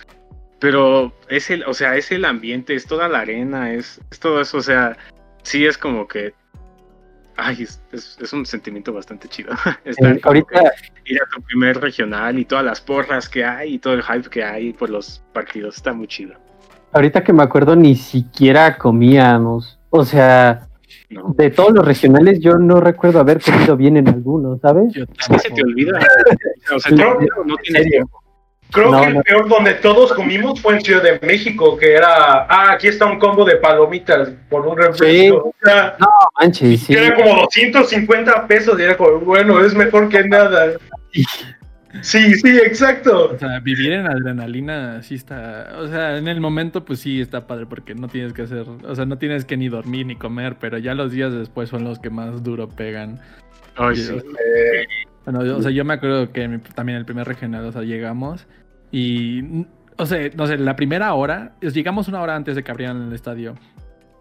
pero es el, o sea, es el ambiente, es toda la arena, es, es todo eso, o sea, sí es como que, ay, es, es, es un sentimiento bastante chido. Estar Eh, ahorita, ir a tu primer regional y todas las porras que hay y todo el hype que hay por los partidos, está muy chido. ahorita que me acuerdo, ni siquiera comíamos. O sea, ¿no? de todos los regionales, yo no recuerdo haber comido bien en algunos, ¿sabes? Yo Es que se te olvida. O sea, no, no tienes tiempo. Creo No, que el no. peor donde todos comimos fue en Ciudad de México, que era, ah, aquí está un combo de palomitas por un refresco. Sea, No manches, sí. que era como 250 pesos y era como, bueno, es mejor que nada. Sí, sí, exacto. O sea, vivir en adrenalina sí está, o sea, en el momento pues sí está padre porque no tienes que hacer, o sea, no tienes que ni dormir ni comer, pero ya los días después son los que más duro pegan. Ay, Y, sí. o Bueno, yo- o sea, yo me acuerdo que mi- también el primer regional, o sea, llegamos y, o sea, no sé, la primera hora, llegamos una hora antes de que abrieran el estadio,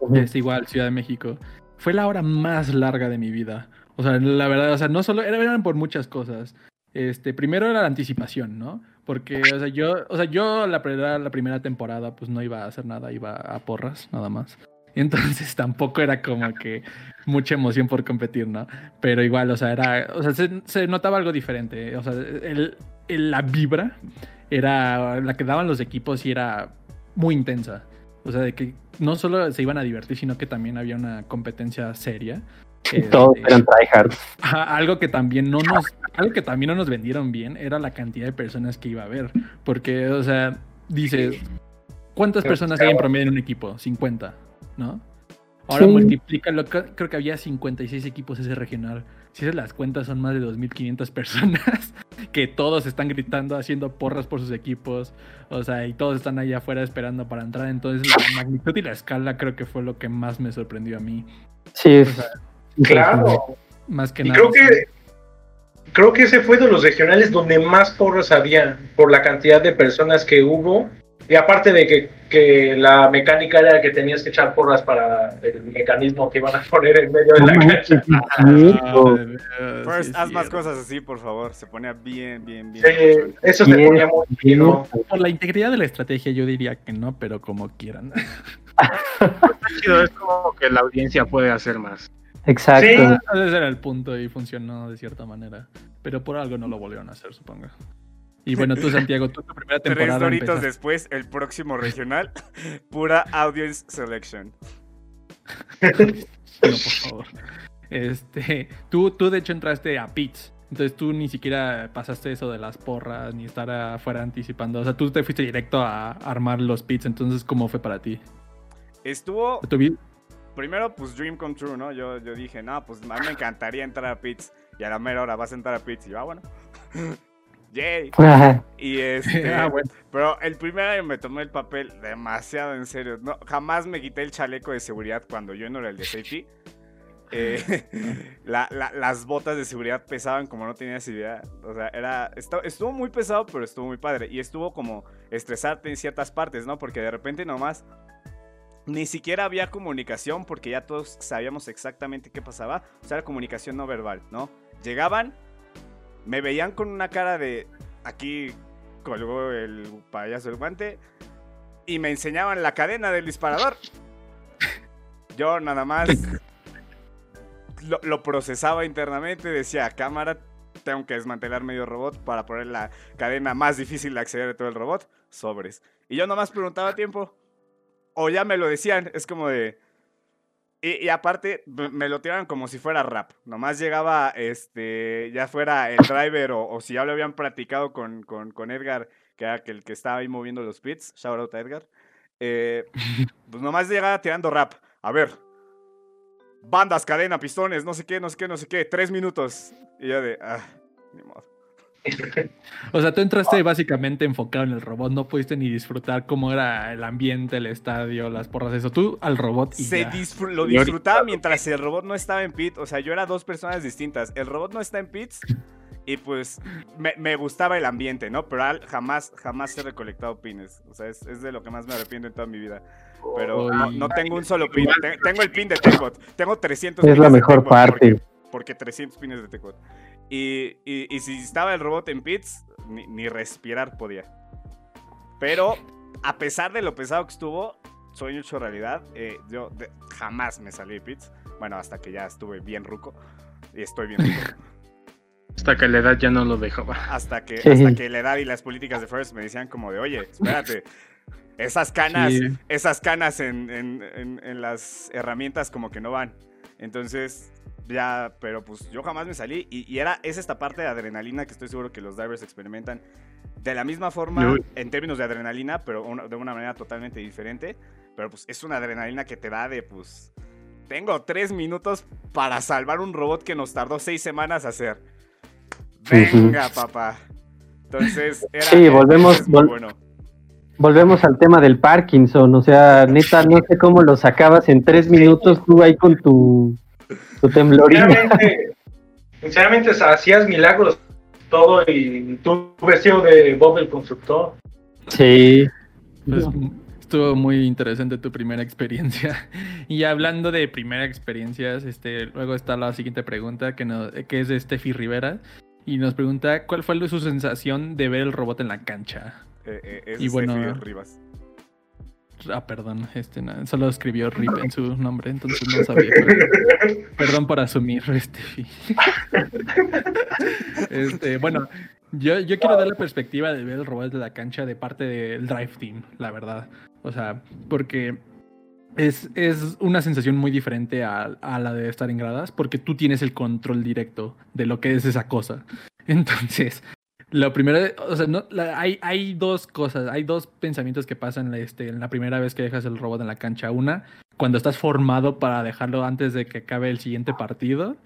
Ujú. es igual, Ciudad de México. Fue la hora más larga de mi vida. O sea, la verdad, o sea, no solo, era- eran por muchas cosas. Este, primero era la anticipación, ¿no? Porque, o sea, yo, o sea, yo la, primera- la primera temporada, pues no iba a hacer nada, iba a porras, nada más. Entonces tampoco era como que mucha emoción por competir, ¿no? Pero igual, o sea, era, o sea, se, se notaba algo diferente. O sea, el- el- la vibra era la que daban los equipos y era muy intensa. O sea, de que no solo se iban a divertir, sino que también había una competencia seria. Y todos Este, eran tryhards. Algo que también no nos algo que también no nos vendieron bien era la cantidad de personas que iba a haber porque o sea dices cuántas personas hay en promedio en un equipo 50 no ahora Sí. multiplícalo creo que había 56 equipos ese regional si haces las cuentas son más de 2500 personas que todos están gritando haciendo porras por sus equipos o sea y todos están allá afuera esperando para entrar entonces la magnitud y la escala creo que fue lo que más me sorprendió a mí Sí, es O sea. Claro. más que Y nada creo sí. que creo que ese fue de los regionales donde más porras había por la cantidad de personas que hubo. Y aparte de que, que la mecánica era que tenías que echar porras para el mecanismo que iban a poner en medio de la cancha. Ah, First, haz sí, más cosas así, por favor. Se ponía bien, bien, bien. Sí, eso se Bien, ponía muy fino. Por la integridad de la estrategia yo diría que no, pero como quieran. Es como que la audiencia puede hacer más. Exacto. Sí. Ese era el punto y funcionó de cierta manera. Pero por algo no lo volvieron a hacer, supongo. Y bueno, tú, Santiago, tú tu primera Tres temporada doritos empezaste- después, el próximo regional, pura audience selection. No, por favor. Este, tú, tú de hecho entraste a pits. Entonces tú ni siquiera pasaste eso de las porras ni estar afuera anticipando. O sea, tú te fuiste directo a armar los pits. Entonces, ¿cómo fue para ti? Estuvo, ¿Tu vi- primero, pues Dream Come True, ¿no? Yo, yo dije, no, pues a mí me encantaría entrar a Pits. Y a la mera hora vas a entrar a Pits. Y yo, ah, bueno. Yay. Ajá. Y este. Ah, bueno. Pero el primer año me tomé el papel demasiado en serio. No, jamás me quité el chaleco de seguridad cuando yo no era el de safety. Eh, la- la- las botas de seguridad pesaban como no tenías idea. O sea, era, estu- estuvo muy pesado, pero estuvo muy padre. Y estuvo como estresarte en ciertas partes, ¿no? Porque de repente nomás ni siquiera había comunicación porque ya todos sabíamos exactamente qué pasaba. O sea, era comunicación no verbal, ¿no? Llegaban, me veían con una cara de aquí colgó el payaso el guante y me enseñaban la cadena del disparador. Yo nada más lo, lo procesaba internamente, decía, cámara, tengo que desmantelar medio robot para poner la cadena más difícil de acceder de todo el robot, sobres. Y yo nomás preguntaba a tiempo, o ya me lo decían, es como de, Y, y aparte, me lo tiraron como si fuera rap. Nomás llegaba, este, ya fuera el driver o, o si ya lo habían practicado con, con, con Edgar, que era el que estaba ahí moviendo los beats. Shout out a Edgar. eh, pues nomás llegaba tirando rap. A ver. Bandas, cadena, pistones, no sé qué, no sé qué, no sé qué. Tres minutos. Y ya de, ah, ni modo. O sea, tú entraste básicamente enfocado en el robot, no pudiste ni disfrutar cómo era el ambiente, el estadio, las porras, eso. Tú al robot y Se ya. disfr- lo disfrutaba mientras el robot no estaba en pit. O sea, yo era dos personas distintas. El robot no está en pits y pues me, me gustaba el ambiente, ¿no? Pero al- jamás, jamás he recolectado pines. O sea, es, es de lo que más me arrepiento en toda mi vida. Pero no, no tengo un solo pin. Te- Tengo el pin de Techbot. Tengo 300 Es la pines de mejor parte. Porque, porque 300 pines de Techbot. Y, y, y si estaba el robot en pits, ni, ni respirar podía. Pero a pesar de lo pesado que estuvo, sueño hecho realidad. eh, yo de- jamás me salí de pits. Bueno, hasta que ya estuve bien ruco. Y estoy bien ruco. Hasta que la edad ya no lo dejaba. hasta que, Sí. hasta que la edad y las políticas de First me decían como de, oye, espérate. Esas canas, Sí. esas canas en, en- en- en las herramientas como que no van. Entonces, ya, pero pues yo jamás me salí. Y, y era, es esta parte de adrenalina que estoy seguro que los divers experimentan de la misma forma en términos de adrenalina, pero una- de una manera totalmente diferente. Pero pues es una adrenalina que te da de, pues, tengo tres minutos para salvar un robot que nos tardó seis semanas hacer. Venga, papá. Entonces, era, Sí, volvemos- es muy vol- bueno. Volvemos al tema del Parkinson, o sea, neta, no sé cómo lo sacabas en tres minutos tú ahí con tu, tu temblorina. Sinceramente, sinceramente hacías milagros todo y tú vestido de Bob el constructor. Sí. Pues, estuvo muy interesante tu primera experiencia. Y hablando de primeras experiencias, este, luego está la siguiente pregunta que, nos, que es de Steffi Rivera. Y nos pregunta cuál fue su sensación de ver el robot en la cancha. Eh, eh, es Y bueno- Steffi Rivas. Ah, perdón, este, solo escribió RIP en su nombre, entonces no sabía. pero- perdón por asumir, Steffi. este, bueno, yo, yo quiero dar la perspectiva de ver el robot de la cancha de parte del Drive Team, la verdad. O sea, porque es, es una sensación muy diferente a, a la de estar en gradas, porque tú tienes el control directo de lo que es esa cosa. Entonces, lo primero, o sea, no, la- hay, hay dos cosas, hay dos pensamientos que pasan este, en la primera vez que dejas el robot en la cancha. Una, cuando estás formado para dejarlo antes de que acabe el siguiente partido.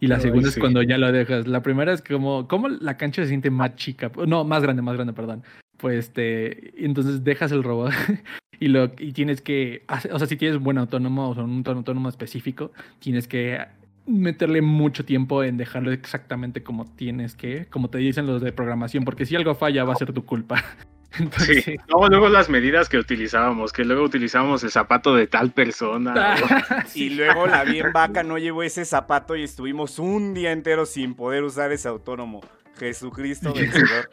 Y la Ay, segunda es cuando ya lo dejas. La primera es como, ¿cómo la cancha se siente más chica? No, más grande, más grande, perdón. Pues este, entonces dejas el robot y lo y tienes que, hacer- o sea, si tienes un buen autónomo o sea, un autónomo específico, tienes que meterle mucho tiempo en dejarlo exactamente como tienes que, como te dicen los de programación, porque si algo falla va a ser tu culpa. Entonces, Sí. No, luego las medidas que utilizábamos, que luego utilizábamos el zapato de tal persona. Y luego la bien vaca no llevó ese zapato y estuvimos un día entero sin poder usar ese autónomo. Jesucristo vencedor.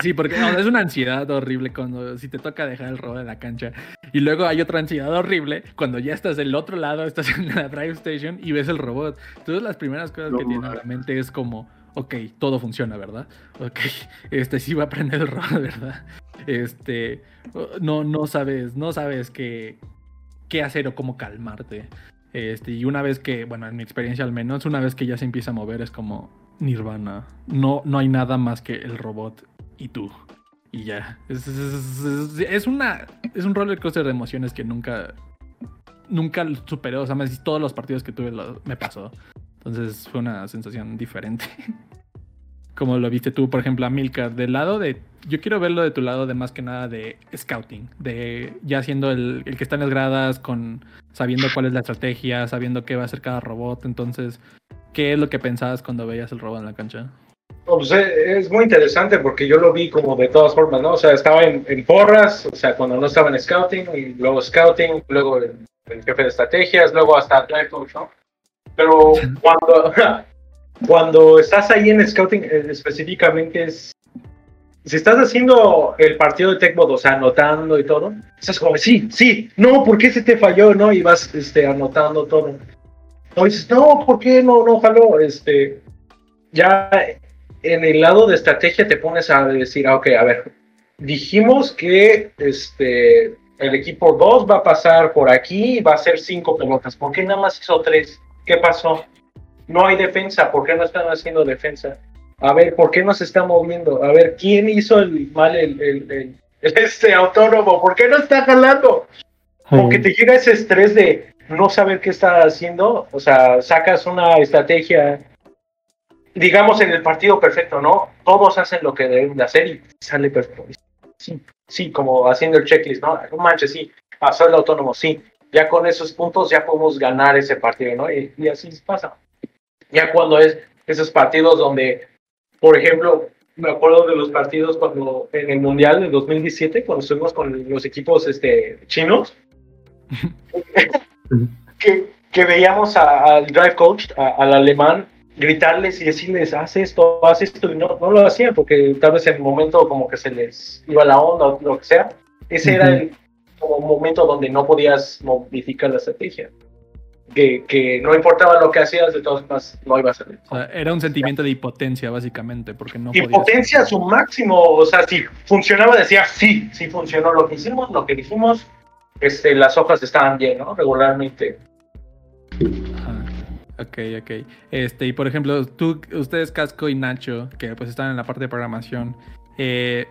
Sí, porque no, es una ansiedad horrible cuando si te toca dejar el robot en la cancha. Y luego hay otra ansiedad horrible cuando ya estás del otro lado, estás en la drive station y ves el robot. Entonces las primeras cosas No, que tienes en la mente es como, ok, todo funciona, ¿verdad? Ok, este sí va a prender el robot, ¿verdad? Este, no, no sabes, no sabes qué, qué hacer o cómo calmarte. Este, y una vez que, bueno, en mi experiencia al menos, una vez que ya se empieza a mover es como Nirvana. No, no hay nada más que el robot y tú. Y ya. Es, es- es- una. Es un roller coaster de emociones que nunca. Nunca superé. O sea, me- todos los partidos que tuve me pasó. Entonces fue una sensación diferente. Como lo viste tú, por ejemplo, a Milcar, del lado de. Yo quiero verlo de tu lado de más que nada de scouting. De ya siendo el, el que está en las gradas, con sabiendo cuál es la estrategia, sabiendo qué va a hacer cada robot. Entonces, ¿qué es lo que pensabas cuando veías el robot en la cancha? No, pues, eh, es muy interesante porque yo lo vi como de todas formas, ¿no? O sea, estaba en, en porras, o sea, cuando no estaba en scouting, y luego scouting, luego el, el jefe de estrategias, luego hasta drive coach, ¿no? Pero cuando, cuando estás ahí en scouting eh, específicamente es... Si estás haciendo el partido de TechBot, o sea, anotando y todo, estás como, sí, sí, no, ¿por qué se te falló? ¿No? Y vas este, anotando todo. No, dices, no, ¿por qué no, no jaló? Este, ya en el lado de estrategia te pones a decir, ah, ok, a ver, dijimos que este, el equipo 2 va a pasar por aquí y va a hacer cinco pelotas. ¿Por qué nada más hizo tres? ¿Qué pasó? No hay defensa. ¿Por qué no están haciendo defensa? A ver, ¿por qué no se está moviendo? A ver, ¿quién hizo el mal el, el, el- este autónomo? ¿Por qué no está jalando? Porque te llega ese estrés de no saber qué está haciendo. O sea, sacas una estrategia, digamos en el partido perfecto, ¿no? Todos hacen lo que deben de hacer y sale perfecto. Sí, sí, como haciendo el checklist, ¿no? No manches, sí, pasó el autónomo, sí. Ya con esos puntos ya podemos ganar ese partido, ¿no? Y, y así pasa. Ya cuando es esos partidos donde, por ejemplo, me acuerdo de los partidos cuando en el Mundial de 2017, cuando estuvimos con los equipos este, chinos, que, que veíamos al drive coach, a- al alemán, gritarles y decirles, haz esto, haz esto, y no, no lo hacían porque tal vez en el momento como que se les iba la onda o lo que sea. Ese era Ujú. el como momento donde no podías modificar la estrategia. Que, que no importaba lo que hacías, de todas formas no iba a salir. O sea, era un sentimiento de impotencia, básicamente, porque no podías- Impotencia a su máximo, o sea, si funcionaba, decía sí, sí funcionó lo que hicimos, lo que dijimos, este, las hojas estaban bien, ¿no? Regularmente. Ok, ok. Este, y por ejemplo, tú, ustedes, Casco y Nacho, que pues están en la parte de programación, eh,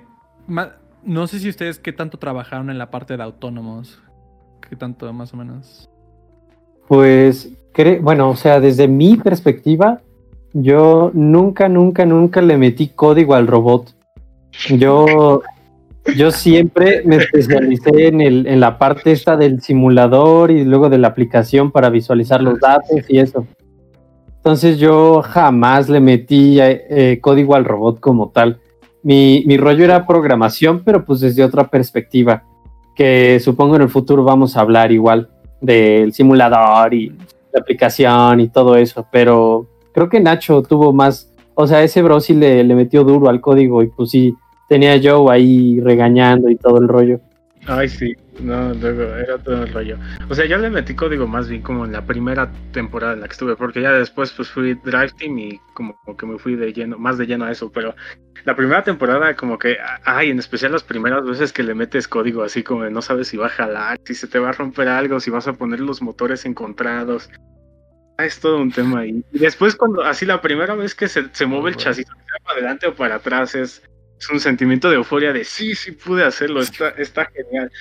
no sé si ustedes qué tanto trabajaron en la parte de autónomos. ¿Qué tanto, más o menos? Pues, bueno, o sea, desde mi perspectiva, yo nunca, nunca, nunca le metí código al robot. Yo, yo siempre me especialicé en, el, en la parte esta del simulador y luego de la aplicación para visualizar los datos y eso. Entonces yo jamás le metí eh, eh, código al robot como tal. Mi, mi rollo era programación, pero pues desde otra perspectiva, que supongo en el futuro vamos a hablar igual del simulador y la aplicación y todo eso, pero creo que Nacho tuvo más, o sea, ese bro sí le, le metió duro al código y pues sí, tenía Joe ahí regañando y todo el rollo. Ay, sí, no, luego era todo el rollo. O sea, yo le metí código más bien como en la primera temporada en la que estuve, porque ya después pues fui Drive Team y como que me fui de lleno, más de lleno a eso, pero la primera temporada como que, ay, en especial las primeras veces que le metes código así como de no sabes si va a jalar, si se te va a romper algo, si vas a poner los motores encontrados. Ah, Es todo un tema ahí. Y después cuando, así la primera vez que se, se mueve el chasis, sea para adelante o para atrás, es, es un sentimiento de euforia de sí, sí pude hacerlo, está, está genial.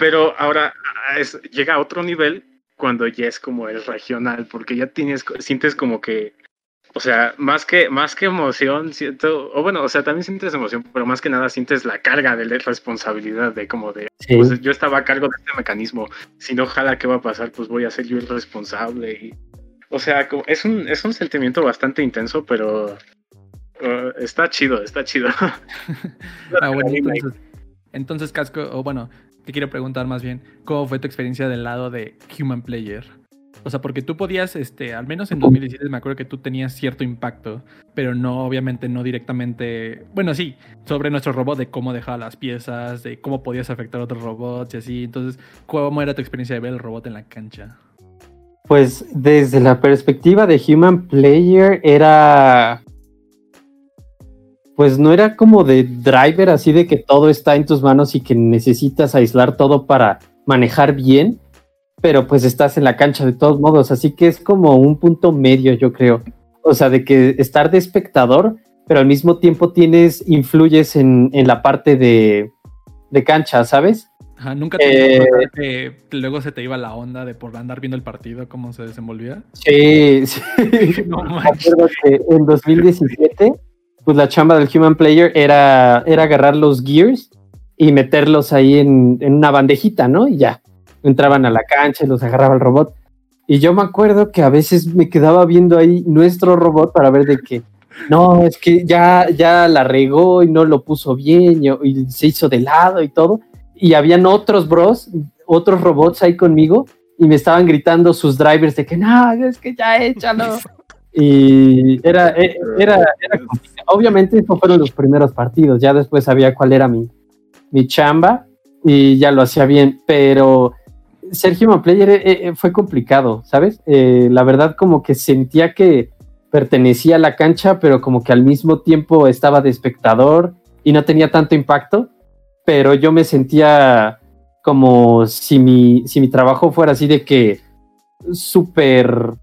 Pero ahora ah, es- llega a otro nivel cuando ya es como el regional, porque ya tienes, sientes como que, o sea, más que, más que emoción, siento, o bueno, o sea, también sientes emoción, pero más que nada sientes la carga de la responsabilidad de como de, Sí. pues yo estaba a cargo de este mecanismo, si no jala, ¿qué va a pasar? Pues voy a ser yo el responsable. Y, o sea, como- es un, es un sentimiento bastante intenso, pero uh, está chido, está chido. Ah, bueno, entonces, entonces, Casco, o bueno, te quiero preguntar más bien, ¿cómo fue tu experiencia del lado de Human Player? O sea, porque tú podías, este, al menos en 2017 me acuerdo que tú tenías cierto impacto, pero no, obviamente, no directamente, bueno, sí, sobre nuestro robot, de cómo dejaba las piezas, de cómo podías afectar a otros robots y así. Entonces, ¿cómo era tu experiencia de ver el robot en la cancha? Pues desde la perspectiva de Human Player era... Pues no era como de driver, así de que todo está en tus manos y que necesitas aislar todo para manejar bien, pero pues estás en la cancha de todos modos, así que es como un punto medio, yo creo. O sea, de que estar de espectador, pero al mismo tiempo tienes, influyes en, en la parte de, de cancha, ¿sabes? Ajá, ¿Nunca te Eh, que luego se te iba la onda de por andar viendo el partido, cómo se desenvolvía? Sí, sí. No Me acuerdo que en 2017, pues la chamba del Human Player era, era agarrar los gears y meterlos ahí en, en una bandejita, ¿no? Y ya, entraban a la cancha y los agarraba el robot. Y yo me acuerdo que a veces me quedaba viendo ahí nuestro robot para ver de que, no, es que ya, ya la regó y no lo puso bien y, y se hizo de lado y todo. Y habían otros bros, otros robots ahí conmigo y me estaban gritando sus drivers de que no, es que ya échalo. Y era, e- era, era complicado. obviamente estos fueron los primeros partidos, ya después sabía cuál era mi, mi chamba y ya lo hacía bien, pero ser Human Player eh, eh, fue complicado, ¿sabes? Eh, la verdad como que sentía que pertenecía a la cancha, pero como que al mismo tiempo estaba de espectador y no tenía tanto impacto, pero yo me sentía como si mi, si mi trabajo fuera así de que súper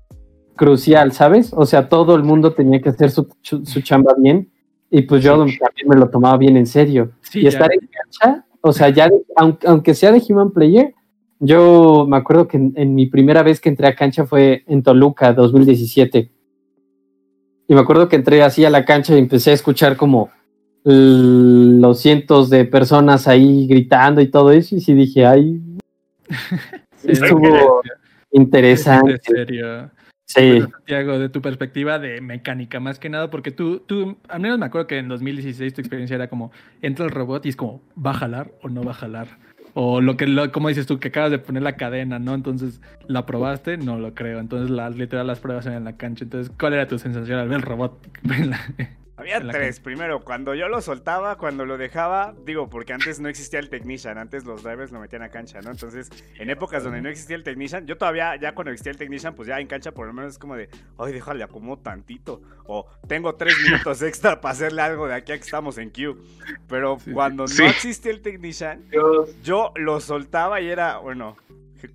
crucial, ¿sabes? O sea, todo el mundo tenía que hacer su, su- chamba bien y pues yo también me lo tomaba bien en serio. Sí, y ya. estar en cancha, o sea, ya, de- aunque, aunque sea de Human Player, yo me acuerdo que en, en mi primera vez que entré a cancha fue en Toluca, 2017. Y me acuerdo que entré así a la cancha y empecé a escuchar como los cientos de personas ahí gritando y todo eso. Y sí dije, ay, Sí, estuvo En interesante. serio. Sí, Bueno, Santiago, de tu perspectiva de mecánica, más que nada, porque tú, tú, al menos me acuerdo que en 2016 tu experiencia era como, entra el robot y es como, ¿va a jalar o no va a jalar? O lo que, lo, como dices tú, que acabas de poner la cadena, ¿no? Entonces, ¿la probaste? No lo creo. Entonces, las, literal, las pruebas eran en la cancha. Entonces, ¿cuál era tu sensación al ver el robot? Había tres. Primero, cuando yo lo soltaba, cuando lo dejaba, digo, porque antes no existía el Technician, antes los drivers lo metían a cancha, ¿no? Entonces, en épocas donde no existía el Technician, yo todavía, ya cuando existía el Technician, pues ya en cancha por lo menos es como de, ay, déjale acomodo tantito. O tengo tres minutos extra para hacerle algo de aquí a que estamos en queue. Pero Sí, cuando sí. no existía el Technician, Dios. yo lo soltaba y era, bueno,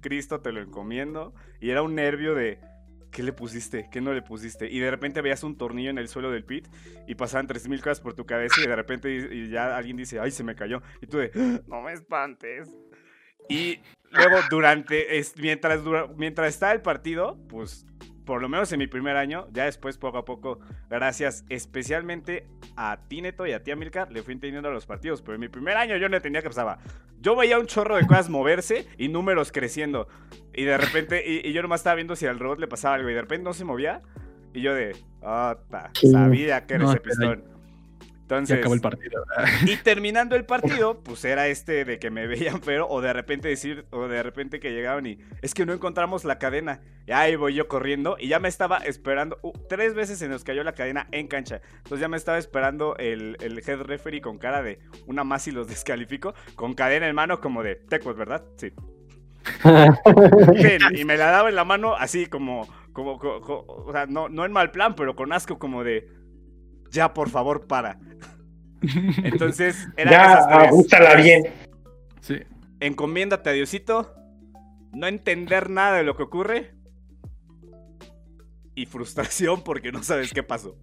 Cristo te lo encomiendo. Y era un nervio de, ¿qué le pusiste? ¿Qué no le pusiste? Y de repente veías un tornillo en el suelo del pit y pasaban 3000 cosas por tu cabeza y de repente y- ya alguien dice, ay, se me cayó. Y tú de, "Ah, no me espantes. Y luego durante, es, mientras, mientras está el partido, pues por lo menos en mi primer año, ya después poco a poco, gracias especialmente a ti Neto y a ti Amilcar, le fui entendiendo a los partidos, pero en mi primer año yo no entendía qué pasaba. Yo veía un chorro de cosas moverse y números creciendo. Y de repente, y, y yo nomás estaba viendo si al robot le pasaba algo y de repente no se movía. Y yo de, ta, Sí. sabía que era No, pistón. Se Entonces, acabó el partido. ¿verdad? y terminando el partido, pues era este de que me veían feo o de repente decir, o de repente que llegaban y es que no encontramos la cadena. Y ahí voy yo corriendo y ya me estaba esperando, uh, tres veces se nos cayó la cadena en cancha. Entonces ya me estaba esperando el, el head referee con cara de una más y los descalifico, con cadena en mano como de tecos, ¿verdad? Sí. Y me la daba en la mano así como, como, co- co- o sea, no, no en mal plan, pero con asco como de, ya por favor para. Entonces, eran Ya, esas tres. ajustala bien. Sí. Encomiéndate a Diosito, no entender nada de lo que ocurre y frustración porque no sabes qué pasó.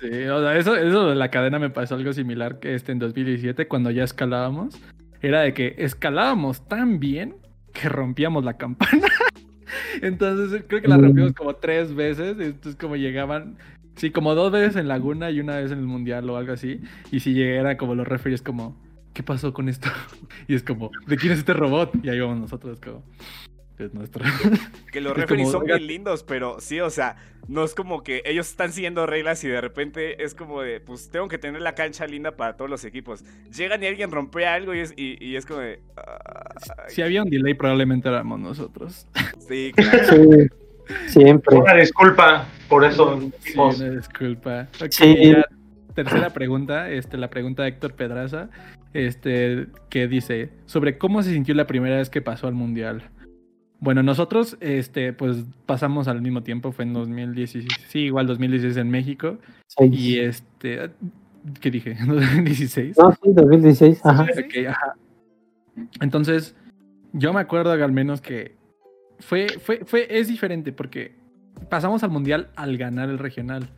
Sí, o sea, eso, eso de la cadena me pasó algo similar que este en 2017 cuando ya escalábamos. Era de que escalábamos tan bien que rompíamos la campana. Entonces creo que la Mm. rompimos como tres veces. Entonces como llegaban, sí, como dos veces en Laguna y una vez en el Mundial o algo así. Y si llegara como los referees como, ¿qué pasó con esto? Y es como, ¿de quién es este robot? Y ahí vamos nosotros como, es nuestro. Que los Es referees como, son bien lindos, pero sí, o sea, no es como que ellos están siguiendo reglas y de repente es como de, pues tengo que tener la cancha linda para todos los equipos. Llegan y alguien rompe algo y es, y, y es como de, "Ay, si había un delay probablemente éramos nosotros. sí, claro. sí, siempre. Una disculpa por eso. Sí, disculpa. Ok, Sí. ya, tercera pregunta, este, la pregunta de Héctor Pedraza, este, que dice, sobre cómo se sintió la primera vez que pasó al Mundial. Bueno, nosotros, este, pues pasamos al mismo tiempo, fue en 2016, sí, igual 2016 en México, Sí. y este, ¿qué dije? 2016. No, sí, 2016, ajá. Ok, ajá. Entonces, yo me acuerdo al menos que fue, fue, fue, es diferente porque pasamos al mundial al ganar el regional.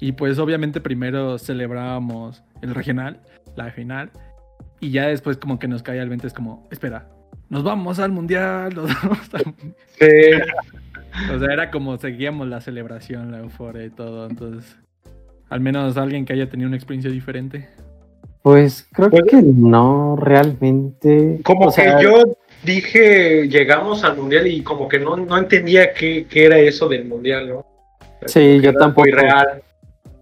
Y pues obviamente primero celebrábamos el regional, la final, y ya después como que nos cae al 20 es como, espera, nos vamos al mundial, nos vamos al mundial". Sí. O sea, era como seguíamos la celebración, la euforia y todo. Entonces, al menos alguien que haya tenido una experiencia diferente. Pues creo Pues- que no realmente. Como O sea, que yo dije, llegamos al mundial y como que no, no entendía qué, qué era eso del mundial, ¿no? Sí, yo tampoco. Muy real.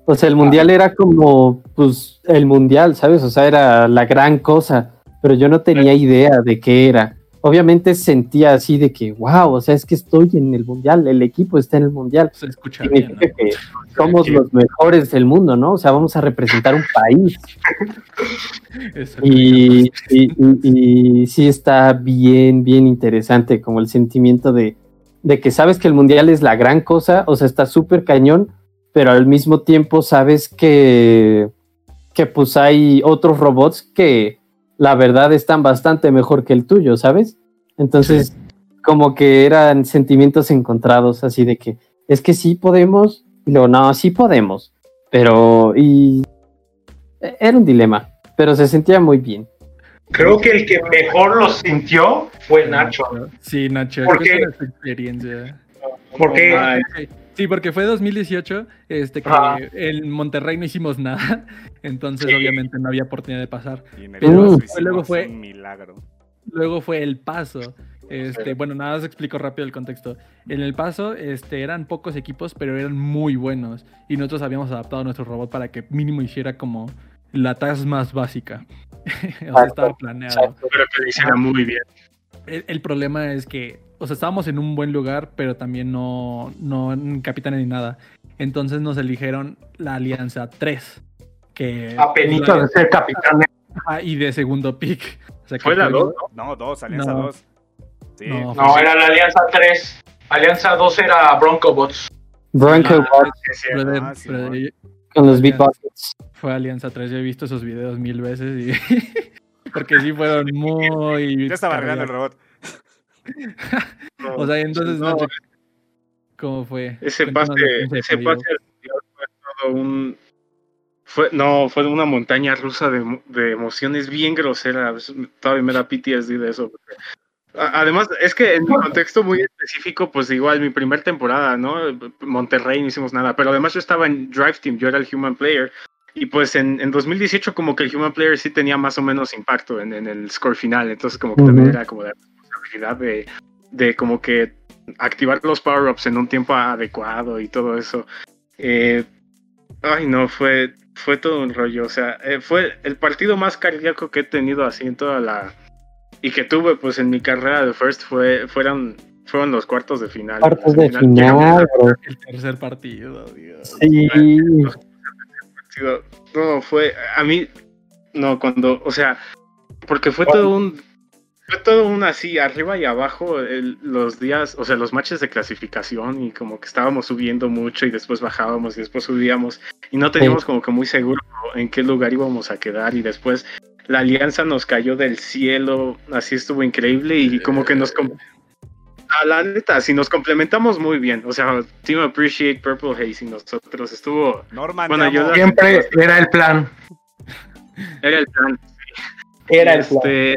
O sea, el mundial era como, pues, el mundial, ¿sabes? O sea, era la gran cosa, pero yo no tenía idea de qué era. Obviamente sentía así de que, wow, o sea, es que estoy en el mundial, el equipo está en el mundial. Se escucha bien, que somos los mejores del mundo, ¿no? O sea, vamos a representar un país. Eso, Y, y, y- y sí está bien, bien interesante como el sentimiento de, de que sabes que el mundial es la gran cosa, o sea, está súper cañón, pero al mismo tiempo sabes que, que pues hay otros robots que la verdad están bastante mejor que el tuyo, ¿sabes? Entonces, como que eran sentimientos encontrados, así de que es que sí podemos, y luego no, sí podemos, pero y e, era un dilema, pero se sentía muy bien. Creo que el que mejor lo sintió fue Nacho. Sí, Nacho. Porque Sí, porque fue 2018, este, que en Monterrey no hicimos nada, entonces Sí. obviamente no había oportunidad de pasar. Y en el Pero Paso luego fue- un milagro. Luego fue el paso. Este, bueno, nada más explico rápido el contexto. En el paso, este, eran pocos equipos, pero eran muy buenos. Y nosotros habíamos adaptado nuestro robot para que mínimo hiciera como la task más básica. o sea, estaba planeado. Exacto. pero que lo hiciera muy bien. El, el problema es que, o sea, estábamos en un buen lugar, pero también no, no en capitanes ni nada. Entonces nos eligieron la Alianza 3. Que apenito de ser capitán. Ajá, y de segundo pick. O sea, Fue la dos, ¿no? No, dos, Alianza No. dos. Sí. No, No, era la Alianza 3. Alianza 2 era Bronco Bots. Bronco Ah, Sí, sí. Ah, sí, yo- con los beatboxers. Fue Alianza 3, yo he visto esos videos mil veces y... Porque sí fueron muy... Yo estaba arreglando el cardíacos. Robot. O sea, entonces, No, Nacho, ¿cómo fue? ese pase, de ese pase al mundial fue todo un fue, no, fue una montaña rusa de, de emociones bien grosera. Todavía me da PTSD de eso. porque- Además, es que en mi contexto muy específico, pues igual mi primer temporada, ¿no? Monterrey no hicimos nada, pero además yo estaba en Drive Team, yo era el Human Player. Y pues en, en 2018 como que el Human Player sí tenía más o menos impacto en, en el score final, entonces como que también Ujú. era como la de, de como que activar los power-ups en un tiempo adecuado y todo eso. Eh, ay, no, fue, fue todo un rollo. O sea, eh, fue el partido más cardíaco que he tenido así en toda la. Y que tuve, pues en mi carrera de First fue, fueron, fueron los cuartos de final. Cuartos de final, bro. El tercer partido, Dios. Sí. No, fue. A mí. No, cuando. O sea, porque fue todo un. Fue todo un así, arriba y abajo, el- los días, o sea, los matches de clasificación y como que estábamos subiendo mucho y después bajábamos y después subíamos y no teníamos como que muy seguro en qué lugar íbamos a quedar y después la alianza nos cayó del cielo, así estuvo increíble y como que nos... A la neta, sí nos complementamos muy bien, o sea, Team Appreciate Purple Haze y nosotros estuvo... Norman, Bueno, yo la- Siempre era el plan. Era el plan. Era el plan. Este,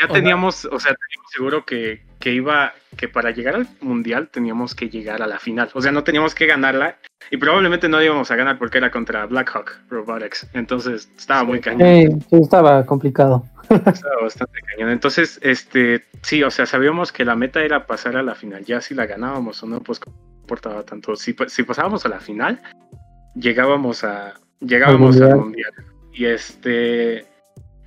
ya teníamos, o sea, teníamos seguro que, que iba, que para llegar al mundial teníamos que llegar a la final. O sea, no teníamos que ganarla y probablemente no íbamos a ganar porque era contra Blackhawk Robotics. Entonces estaba muy cañón, Sí, sí, estaba complicado. estaba bastante cañón. Entonces, este, sí, o sea, sabíamos que la meta era pasar a la final. Ya si la ganábamos o no, pues no importaba tanto. Si, pa- si pasábamos a la final, llegábamos a, llegábamos al mundial. mundial. Y este,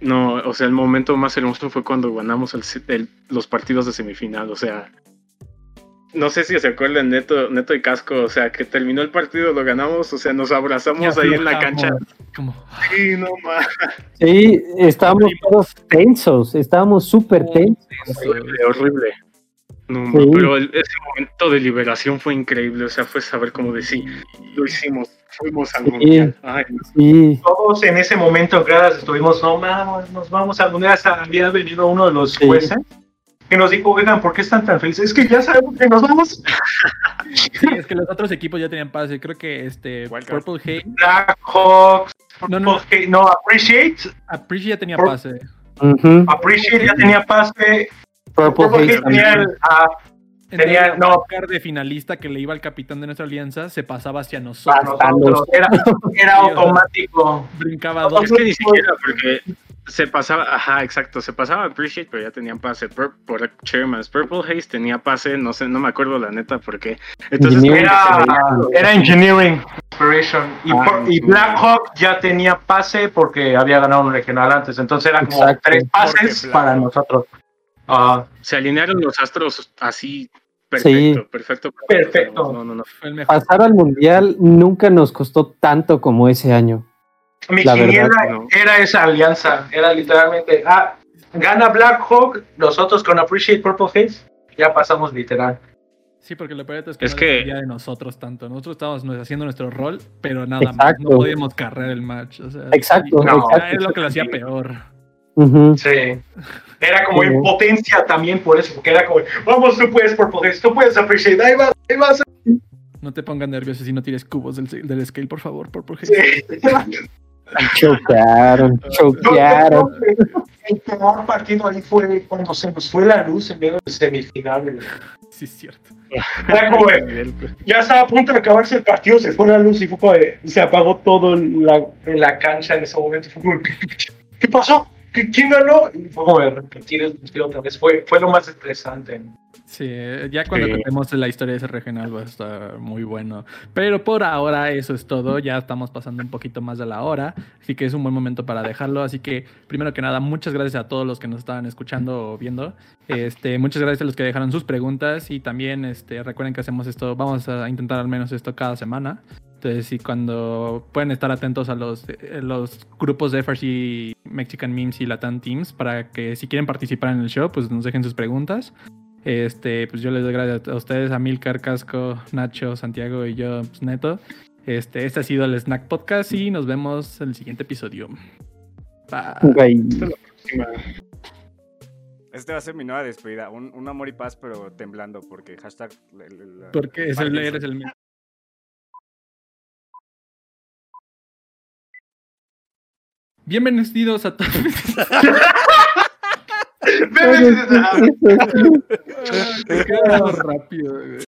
no, o sea, el momento más hermoso fue cuando ganamos el se- el- los partidos de semifinal, o sea, no sé si se acuerdan Neto, Neto y Casco, o sea, que terminó el partido, lo ganamos, o sea, nos abrazamos ahí en la cancha. Como, Sí, no más. Sí, estábamos todos tensos, estábamos súper tensos. Horrible, horrible. No, Sí. pero el- ese momento de liberación fue increíble, o sea, fue saber cómo decir, lo hicimos, fuimos al Sí. mundial. Ay, no. Sí, Todos en ese momento en gradas estuvimos, no mames, nos vamos a mundial. Hasta había venido uno de los Sí. jueces que nos dijo, oigan, ¿por qué están tan felices? Es que ya sabemos que nos vamos. sí, es que los otros equipos ya tenían pase. Creo que este Wildcard. Purple Haze, Blackhawks, No, no. Purple Haze- no, Appreciate, Appreciate ya tenía pase. Appreciate ya tenía pase, Purple Purple Haze Haze tenía. Tenía- el no. de finalista que le iba al capitán de nuestra alianza se pasaba hacia nosotros. nosotros, era, era automático. Brincaba No, dos. Es que ni siquiera, porque se pasaba, ajá, exacto, se pasaba Appreciate, pero ya tenían pase Pur- por Chairman's. Purple Haze tenía pase, no sé, no me acuerdo la neta por qué. Entonces, como Era, era Engineering Inspiration. Y, Ah, por- y. Blackhawk ya tenía pase porque había ganado un regional antes. Entonces eran como Exacto. tres pases para nosotros. Ah, se alinearon los astros así, perfecto, perfecto. Perfecto. No, no, no. Fue el mejor. Pasar al mundial nunca nos costó tanto como ese año. mi La verdad quiniela era esa alianza. Era literalmente, ah, gana Blackhawk, nosotros con Appreciate Purple Haze, ya pasamos literal. Sí, porque lo peor es que Es no que- dependía de nosotros tanto. Nosotros estábamos haciendo nuestro rol, pero nada más. No podíamos cargar el match. O sea, Exacto, sí, No, exacto. Es lo que lo hacía peor. Ujú. Sí. Era como Sí. impotencia también por eso, porque era como, vamos, tú puedes por potencia, tú puedes appreciate, ahí vas, ahí vas. No te pongas nervioso si no tires cubos del, del scale, por favor, por por Sí. Chocaron, chocaron. El peor partido ahí fue cuando se nos fue la luz en medio de semifinal. Sí, es cierto. Era como, de, ya estaba a punto de acabarse el partido, se fue la luz y fue se apagó todo en la, en la cancha en ese momento. Fue como, ¿qué, qué- qué pasó? ¿Qué- ¿Quién ganó? Y fue como de repetir el partido otra vez. Fue, fue lo más estresante. Sí, eh, ya cuando Sí. contemos la historia de ese regional va a estar muy bueno. Pero por ahora eso es todo. Ya estamos pasando un poquito más de la hora. Así que es un buen momento para dejarlo. Así que, primero que nada, muchas gracias a todos los que nos estaban escuchando o viendo. Este, muchas gracias a los que dejaron sus preguntas. Y también este, recuerden que hacemos esto, vamos a intentar al menos esto cada semana. Entonces, sí, cuando pueden estar atentos a los, eh, los grupos de FRC Mexican Memes y Latam Teams para que si quieren participar en el show, pues nos dejen sus preguntas. Este, pues yo les doy gracias a ustedes, a Milcar, Casco, Nacho, Santiago y yo, pues, Neto. Este, este ha sido el Snack Podcast y nos vemos en el siguiente episodio. Bye. Bye. Este va a ser mi nueva despedida. Un, un amor y paz, pero temblando, porque hashtag. la- la- la- Porque es el, eres el Bienvenidos a todos. Bebes- Qué rápido, güey.